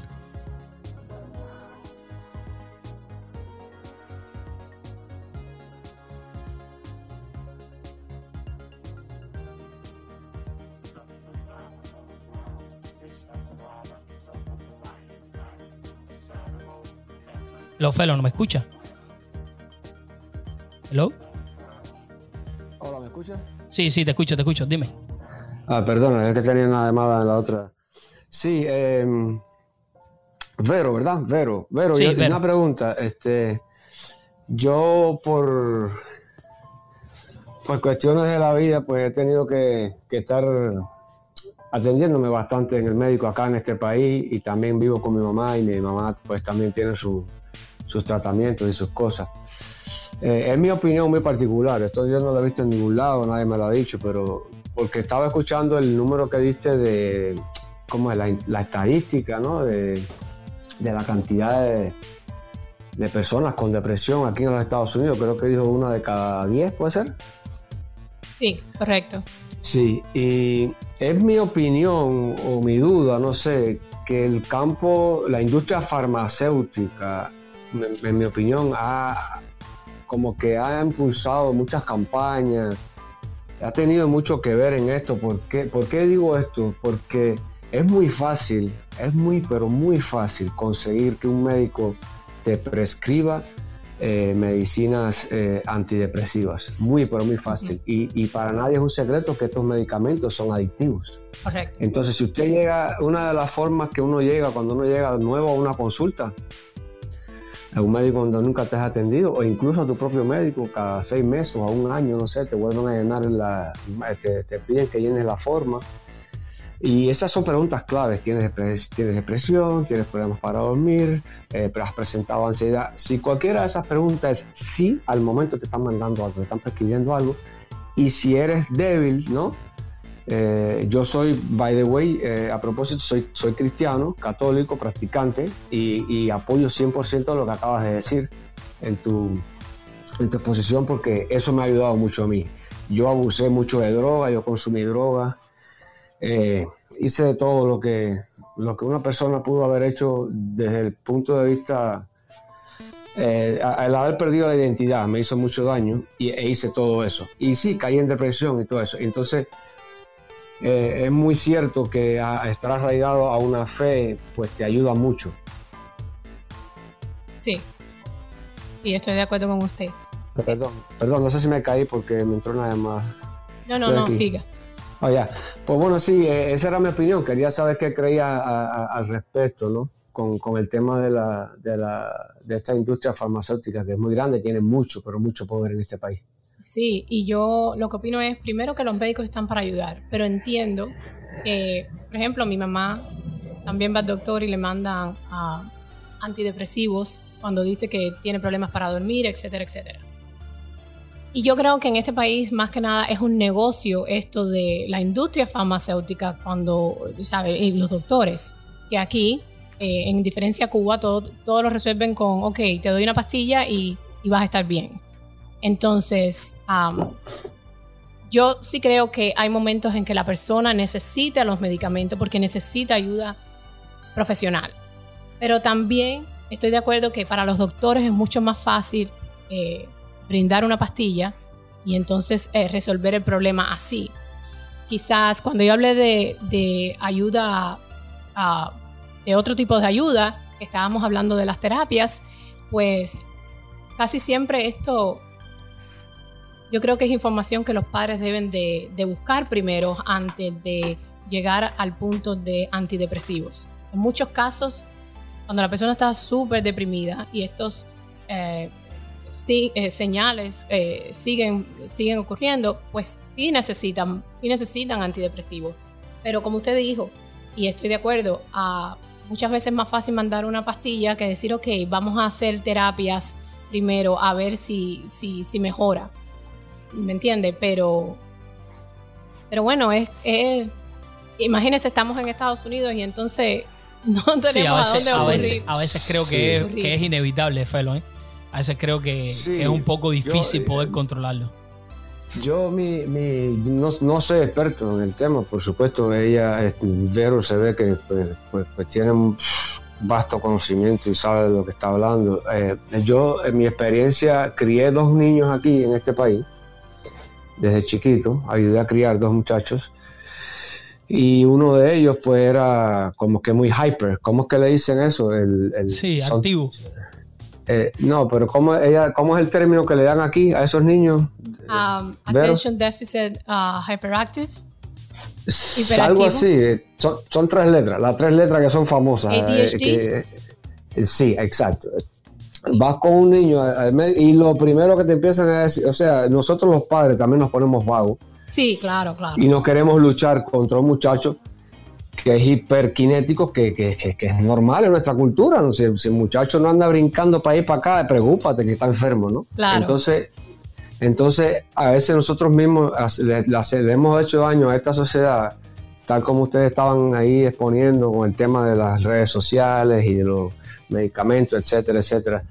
Hello, Felo, ¿no me escucha? Hello. Hola, ¿me escuchas? Sí, sí, te escucho, te escucho. Dime. Ah, perdona, es que tenía una llamada en la otra. Sí, eh, Vero, ¿verdad? Vero, Vero, Sí, yo- Vero. una pregunta. Este, yo por, por cuestiones de la vida, pues he tenido que, que estar atendiéndome bastante en el médico acá en este país y también vivo con mi mamá y mi mamá pues también tiene su- sus tratamientos y sus cosas. Eh, es mi opinión muy particular, esto yo no lo he visto en ningún lado, nadie me lo ha dicho, pero porque estaba escuchando el número que diste de, ¿cómo es? La, la estadística, ¿no? De, de la cantidad de, de personas con depresión aquí en los Estados Unidos, creo que dijo una de cada diez, ¿puede ser? Sí, correcto. Sí, y es mi opinión o mi duda, no sé, que el campo, la industria farmacéutica, en, en mi opinión, ha como que ha impulsado muchas campañas, ha tenido mucho que ver en esto. ¿Por qué, ¿Por qué digo esto? Porque es muy fácil, es muy, pero muy fácil conseguir que un médico te prescriba eh, medicinas eh, antidepresivas. Muy, pero muy fácil. Y, y para nadie es un secreto que estos medicamentos son adictivos. Correcto. Entonces, si usted llega, una de las formas que uno llega cuando uno llega nuevo a una consulta, a un médico donde nunca te has atendido, o incluso a tu propio médico, cada seis meses o a un año, no sé, te vuelven a llenar la, te, te piden que llenes la forma. Y esas son preguntas claves. ¿Tienes, depres- tienes depresión? ¿Tienes problemas para dormir? Eh, ¿Has presentado ansiedad? Si cualquiera de esas preguntas es sí, al momento te están mandando algo, te están prescribiendo algo. Y si eres débil, ¿no? Eh, yo soy, by the way, eh, a propósito, soy, soy cristiano, católico, practicante y, y apoyo 100% lo que acabas de decir en tu, en tu exposición porque eso me ha ayudado mucho a mí. Yo abusé mucho de droga, yo consumí droga, eh, hice de todo lo que, lo que una persona pudo haber hecho desde el punto de vista, eh, a- el haber perdido la identidad me hizo mucho daño y, e hice todo eso. Y sí, caí en depresión y todo eso. Entonces, eh, es muy cierto que a- estar arraigado a una fe pues te ayuda mucho. Sí. Sí, estoy de acuerdo con usted. Perdón, perdón, no sé si me caí porque me entró una llamada. No, no, Estoy no, aquí. siga. Oh, ya. Pues bueno, sí, eh, esa era mi opinión. Quería saber qué creía a- a- al respecto, ¿no? Con, con el tema de, la, de, la, de esta industria farmacéutica, que es muy grande, tiene mucho, pero mucho poder en este país. Sí, y yo lo que opino es, primero, que los médicos están para ayudar, pero entiendo que, por ejemplo, mi mamá también va al doctor y le mandan ah, antidepresivos cuando dice que tiene problemas para dormir, etcétera, etcétera. Y yo creo que en este país, más que nada, es un negocio esto de la industria farmacéutica cuando, ¿sabes? Y los doctores, que aquí eh, en diferencia a Cuba, todo, todo lo resuelven con, ok, te doy una pastilla y, y vas a estar bien. Entonces, yo sí creo que hay momentos en que la persona necesita los medicamentos porque necesita ayuda profesional. Pero también estoy de acuerdo que para los doctores es mucho más fácil eh, brindar una pastilla y entonces eh, resolver el problema así. Quizás cuando yo hablé de, ayuda, de otro tipo de ayuda, estábamos hablando de las terapias, pues casi siempre esto yo creo que es información que los padres deben de, buscar primero antes de llegar al punto de antidepresivos. En muchos casos, cuando la persona está súper deprimida y estos eh, eh, señales eh, siguen, siguen ocurriendo, pues sí necesitan, sí necesitan antidepresivos. Pero como usted dijo, y estoy de acuerdo, a, muchas veces es más fácil mandar una pastilla que decir, ok, vamos a hacer terapias primero a ver si, si, si mejora. ¿me entiende? Pero, pero bueno, es, es, imagínense, estamos en Estados Unidos y entonces no tenemos a, dónde a veces, a veces, creo que, es, que es, inevitable, Felo, ¿eh? A veces creo que, es un poco difícil poder controlarlo. Yo mi, mi, no, no, soy experto en el tema, por supuesto, ella, Vero se ve que pues, pues, pues tiene un vasto conocimiento y sabe de lo que está hablando. Eh, yo, en mi experiencia, crié dos niños aquí en este país desde chiquito, ayudé a criar dos muchachos. Y uno de ellos, pues, era como que muy hyper. ¿Cómo es que le dicen eso? El, sí, activo. Eh, no, pero ¿cómo, ella, ¿cómo es el término que le dan aquí a esos niños? Um, attention Deficit uh, Hyperactive. Algo así. Eh, son, tres letras. Las tres letras que son famosas. ADHD. Eh, sí, exacto vas con un niño y lo primero que te empiezan a decir, o sea, nosotros los padres también nos ponemos vagos. Sí, claro, claro. Y no queremos luchar contra un muchacho que es hiperkinético, que, que, que, es normal en nuestra cultura. ¿no? Si, el muchacho no anda brincando para ir para acá, preocúpate que está enfermo, ¿no? Claro. Entonces, entonces a veces nosotros mismos le, le hemos hecho daño a esta sociedad, tal como ustedes estaban ahí exponiendo con el tema de las redes sociales y de los medicamentos, etcétera, etcétera.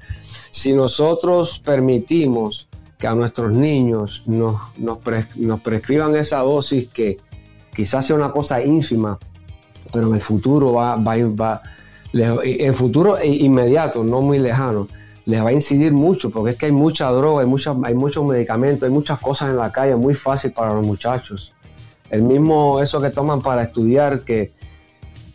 Si nosotros permitimos que a nuestros niños nos, nos, prescriban esa dosis que quizás sea una cosa ínfima, pero en el futuro va, va, va en el futuro inmediato, no muy lejano, les va a incidir mucho, porque es que hay mucha droga, hay, mucha, hay muchos medicamentos, hay muchas cosas en la calle, muy fácil para los muchachos. El mismo eso que toman para estudiar, que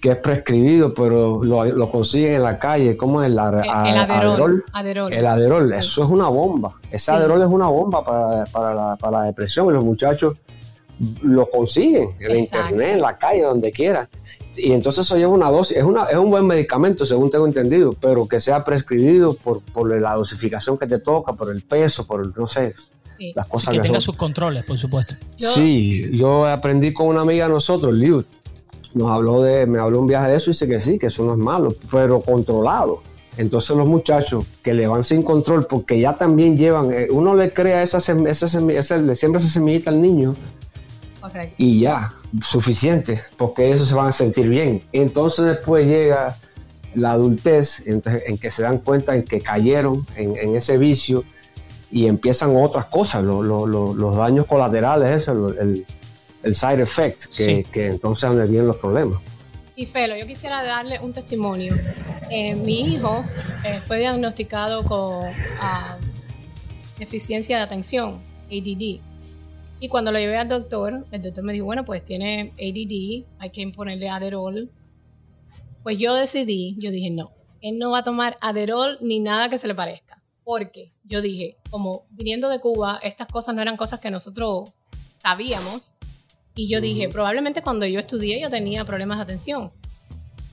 que es prescribido, pero lo, consiguen en la calle, como el, el, aderol, El aderol, eso es una bomba. Ese aderol es una bomba para, la, depresión y los muchachos lo consiguen en internet, en la calle, donde quiera. Y entonces eso lleva una dosis, es, una, es un buen medicamento, según tengo entendido, pero que sea prescribido por, la dosificación que te toca, por el peso, por, no sé, las cosas. que, tenga sus controles, por supuesto. Sí, yo aprendí con una amiga de nosotros, Liu, nos habló de, me habló un viaje de eso y dice que sí, que eso no es malo, pero controlado. Entonces los muchachos que le van sin control, porque ya también llevan, eh, uno le crea esa, esa, esa, le siembra esa semillita al niño y ya, suficiente, porque ellos se van a sentir bien. Entonces después llega la adultez en, que se dan cuenta en que cayeron en, ese vicio y empiezan otras cosas, los daños colaterales, eso, el, el side effect, que, que entonces donde vienen los problemas. Sí, Felo, yo quisiera darle un testimonio. Eh, mi hijo eh, fue diagnosticado con ah, deficiencia de atención, ADD. Y cuando lo llevé al doctor, el doctor me dijo, bueno, pues tiene ADD, hay que ponerle Aderol. Pues yo decidí, yo dije, no, él no va a tomar Aderol ni nada que se le parezca. Porque yo dije, como viniendo de Cuba, estas cosas no eran cosas que nosotros sabíamos. Y yo dije, probablemente cuando yo estudié yo tenía problemas de atención.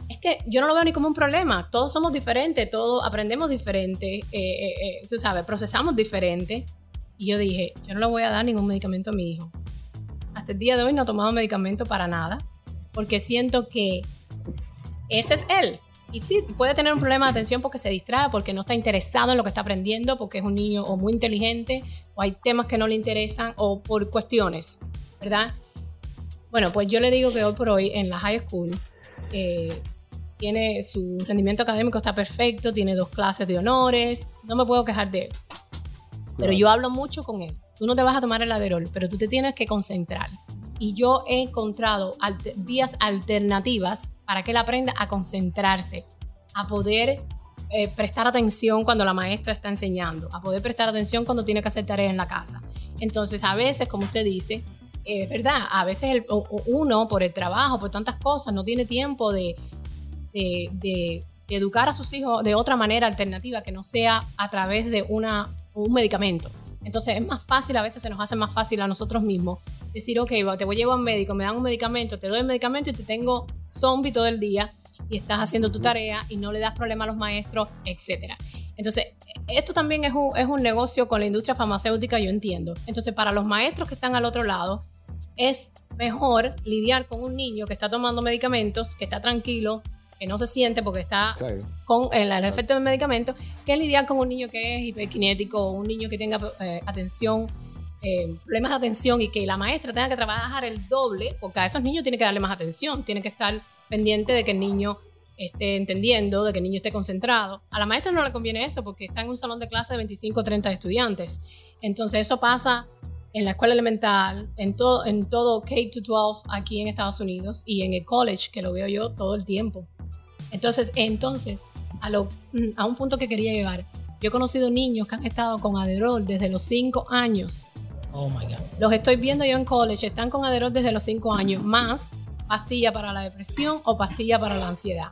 Es que yo no lo veo ni como un problema. Todos somos diferentes, todos aprendemos diferente, eh, eh, eh, tú sabes, procesamos diferente. Y yo dije, yo no le voy a dar ningún medicamento a mi hijo. Hasta el día de hoy no he tomado medicamento para nada, porque siento que ese es él. Y sí, puede tener un problema de atención porque se distrae, porque no está interesado en lo que está aprendiendo, porque es un niño o muy inteligente, o hay temas que no le interesan, o por cuestiones, ¿verdad? Bueno, pues yo le digo que hoy por hoy en la high school, eh, tiene su rendimiento académico está perfecto, tiene dos clases de honores, no me puedo quejar de él. Pero yo hablo mucho con él. Tú no te vas a tomar el aderol, pero tú te tienes que concentrar. Y yo he encontrado vías alternativas para que él aprenda a concentrarse, a poder eh, prestar atención cuando la maestra está enseñando, a poder prestar atención cuando tiene que hacer tareas en la casa. Entonces, a veces, como usted dice, es verdad, a veces uno por el trabajo, por tantas cosas, no tiene tiempo de, de, educar a sus hijos de otra manera alternativa que no sea a través de una, un medicamento. Entonces es más fácil, a veces se nos hace más fácil a nosotros mismos decir, ok, te voy a llevar a un médico, me dan un medicamento, te doy el medicamento y te tengo zombie todo el día y estás haciendo tu tarea y no le das problema a los maestros, etc. Entonces, esto también es un, es un negocio con la industria farmacéutica, yo entiendo. Entonces, para los maestros que están al otro lado, es mejor lidiar con un niño que está tomando medicamentos, que está tranquilo, que no se siente porque está con el, efecto del medicamento, que lidiar con un niño que es hiperkinético, un niño que tenga eh, atención, eh, problemas de atención y que la maestra tenga que trabajar el doble, porque a esos niños tiene que darle más atención, tiene que estar pendiente de que el niño esté entendiendo, de que el niño esté concentrado. A la maestra no le conviene eso porque está en un salón de clase de 25 o 30 estudiantes. Entonces eso pasa en la escuela elemental, en todo, en todo K-12 aquí en Estados Unidos y en el college, que lo veo yo todo el tiempo. Entonces, entonces a, lo, a un punto que quería llegar, yo he conocido niños que han estado con Aderol desde los 5 años. Oh my God. Los estoy viendo yo en college, están con Aderol desde los 5 años, más pastilla para la depresión o pastilla para la ansiedad.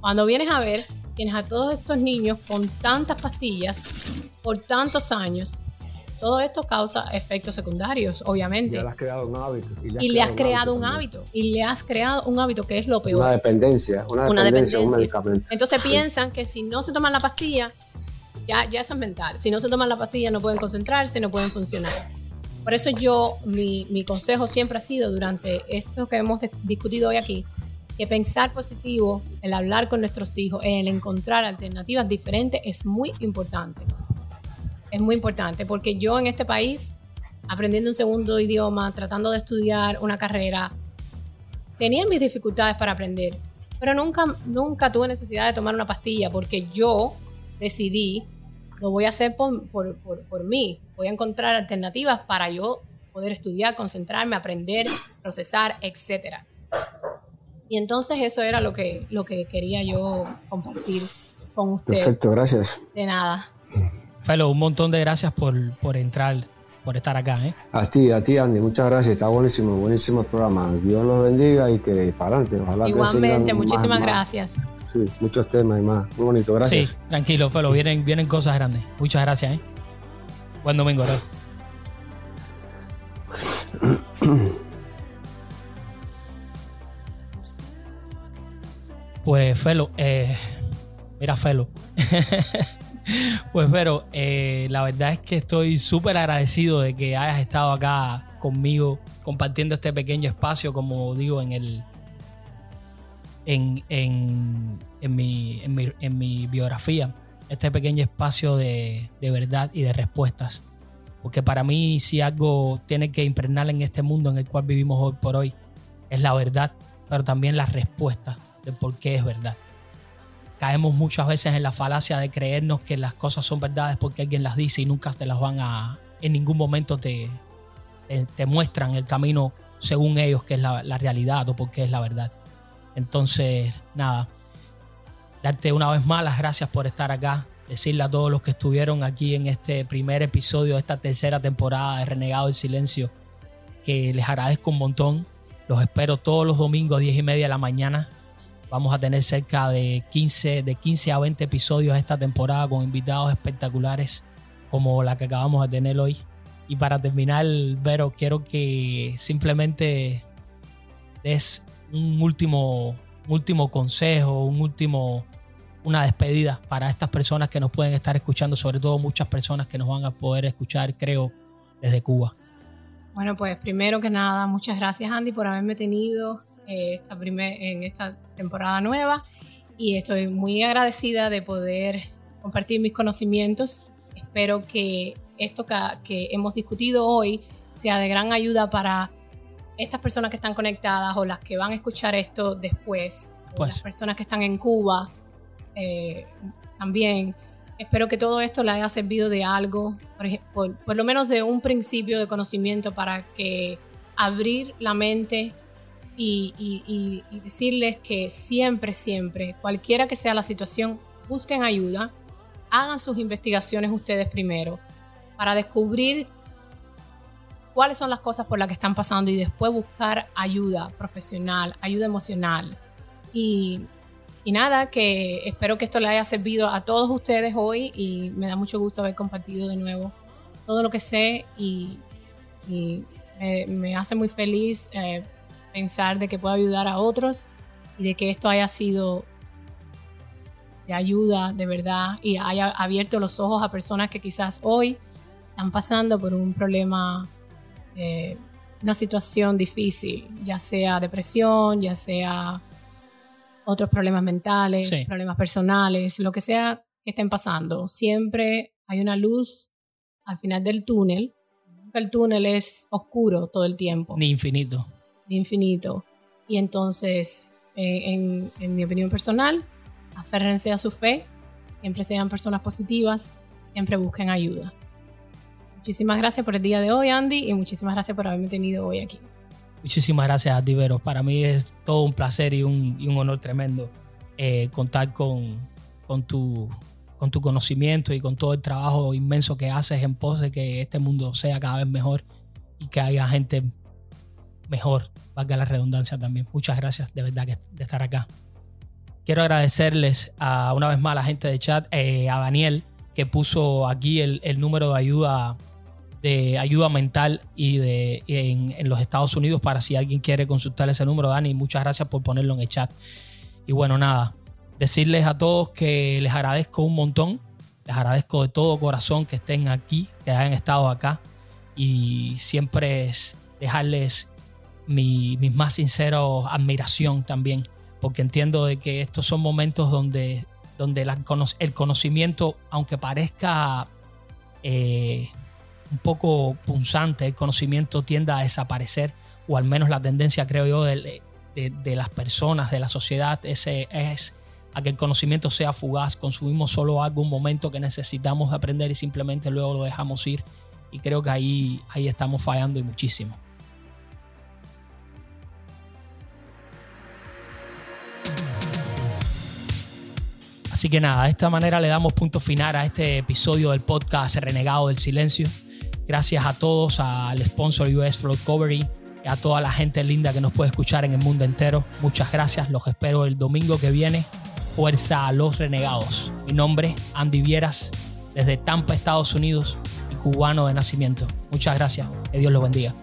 Cuando vienes a ver, tienes a todos estos niños con tantas pastillas por tantos años todo esto causa efectos secundarios, obviamente. Y le has creado un hábito. Y le has, creado, un hábito. Y le has creado un hábito que es lo peor. Una dependencia. Una dependencia, un medicamento. Entonces piensan que si no se toman la pastilla, ya, ya eso es mental. Si no se toman la pastilla no pueden concentrarse, no pueden funcionar. Por eso yo, mi, mi consejo siempre ha sido durante esto que hemos discutido hoy aquí, que pensar positivo, el hablar con nuestros hijos, el encontrar alternativas diferentes es muy importante es muy importante porque yo en este país, aprendiendo un segundo idioma, tratando de estudiar una carrera, tenía mis dificultades para aprender, pero nunca, nunca tuve necesidad de tomar una pastilla porque yo decidí, lo voy a hacer por, por, por, mí, voy a encontrar alternativas para yo poder estudiar, concentrarme, aprender, procesar, etc. Y entonces eso era lo que, lo que quería yo compartir con usted. Perfecto, gracias. De nada. Felo, un montón de gracias por, por entrar, por estar acá. ¿eh? A ti, a ti, Andy, muchas gracias. Está buenísimo, buenísimo el programa. Dios los bendiga y que para adelante. Ojalá Igualmente, muchísimas gracias. Sí, muchos temas y más. Muy bonito, gracias. Sí, tranquilo, Felo, vienen, vienen cosas grandes. Muchas gracias. ¿eh? Buen domingo, Pues, Felo, eh, mira, Felo. Pues pero eh, la verdad es que estoy súper agradecido de que hayas estado acá conmigo compartiendo este pequeño espacio, como digo, en el en, en, en, mi, en mi, biografía, este pequeño espacio de, de, verdad y de respuestas. Porque para mí si algo tiene que impregnar en este mundo en el cual vivimos hoy por hoy, es la verdad, pero también la respuesta de por qué es verdad caemos muchas veces en la falacia de creernos que las cosas son verdades porque alguien las dice y nunca te las van a, en ningún momento te, te, muestran el camino según ellos que es la, la, realidad o porque es la verdad. Entonces, nada, darte una vez más las gracias por estar acá, decirle a todos los que estuvieron aquí en este primer episodio de esta tercera temporada de Renegado del Silencio, que les agradezco un montón. Los espero todos los domingos a 10 y media de la mañana Vamos a tener cerca de 15, de 15 a 20 episodios esta temporada con invitados espectaculares como la que acabamos de tener hoy. Y para terminar, Vero, quiero que simplemente des un último, último consejo, un último, una despedida para estas personas que nos pueden estar escuchando, sobre todo muchas personas que nos van a poder escuchar, creo, desde Cuba. Bueno, pues primero que nada, muchas gracias Andy por haberme tenido esta en esta temporada nueva y estoy muy agradecida de poder compartir mis conocimientos. Espero que esto que, hemos discutido hoy sea de gran ayuda para estas personas que están conectadas o las que van a escuchar esto después Pues. las personas que están en Cuba eh, también. Espero que todo esto le haya servido de algo, por, por- por lo menos de un principio de conocimiento para que abrir la mente y, decirles que siempre, siempre, cualquiera que sea la situación, busquen ayuda, hagan sus investigaciones ustedes primero para descubrir cuáles son las cosas por las que están pasando y después buscar ayuda profesional, ayuda emocional. Y, nada, que espero que esto le haya servido a todos ustedes hoy y me da mucho gusto haber compartido de nuevo todo lo que sé y, me hace muy feliz eh, pensar de que puedo ayudar a otros y de que esto haya sido de ayuda de verdad y haya abierto los ojos a personas que quizás hoy están pasando por un problema, eh, una situación difícil, ya sea depresión, ya sea otros problemas mentales, Sí. problemas personales, lo que sea que estén pasando. Siempre hay una luz al final del túnel. Nunca el túnel es oscuro todo el tiempo Ni infinito. Infinito. Y entonces, eh, en, mi opinión personal, aférrense a su fe, siempre sean personas positivas, siempre busquen ayuda. Muchísimas gracias por el día de hoy, Andy, y muchísimas gracias por haberme tenido hoy aquí. Muchísimas gracias a ti, Vero. Para mí es todo un placer y un, y un honor tremendo eh, contar con, con, tu, con tu conocimiento y con todo el trabajo inmenso que haces en pos de que este mundo sea cada vez mejor y que haya gente mejor, valga la redundancia también. Muchas gracias de verdad de estar acá. Quiero agradecerles a, una vez más a la gente de chat, eh, a Daniel, que puso aquí el, el número de ayuda de ayuda mental y de en, en los Estados Unidos para si alguien quiere consultar ese número, Dani. Muchas gracias por ponerlo en el chat. Y bueno, nada, decirles a todos que les agradezco un montón. Les agradezco de todo corazón que estén aquí, que hayan estado acá. Y siempre es dejarles mi, mi más sincero admiración también, porque entiendo de que estos son momentos donde, donde el conocimiento, aunque parezca eh, un poco punzante, el conocimiento tiende a desaparecer, o al menos la tendencia, creo yo, de, de- de las personas, de la sociedad, es a que el conocimiento sea fugaz, consumimos solo algo, un momento que necesitamos aprender y simplemente luego lo dejamos ir. Y creo que ahí, ahí estamos fallando y muchísimo. Así que nada, de esta manera le damos punto final a este episodio del podcast Renegado del Silencio. Gracias a todos, al sponsor US Flow Covery, a toda la gente linda que nos puede escuchar en el mundo entero. Muchas gracias, los espero el domingo que viene. Fuerza a los renegados. Mi nombre, Andy Vieras, desde Tampa, Estados Unidos y cubano de nacimiento. Muchas gracias, que Dios los bendiga.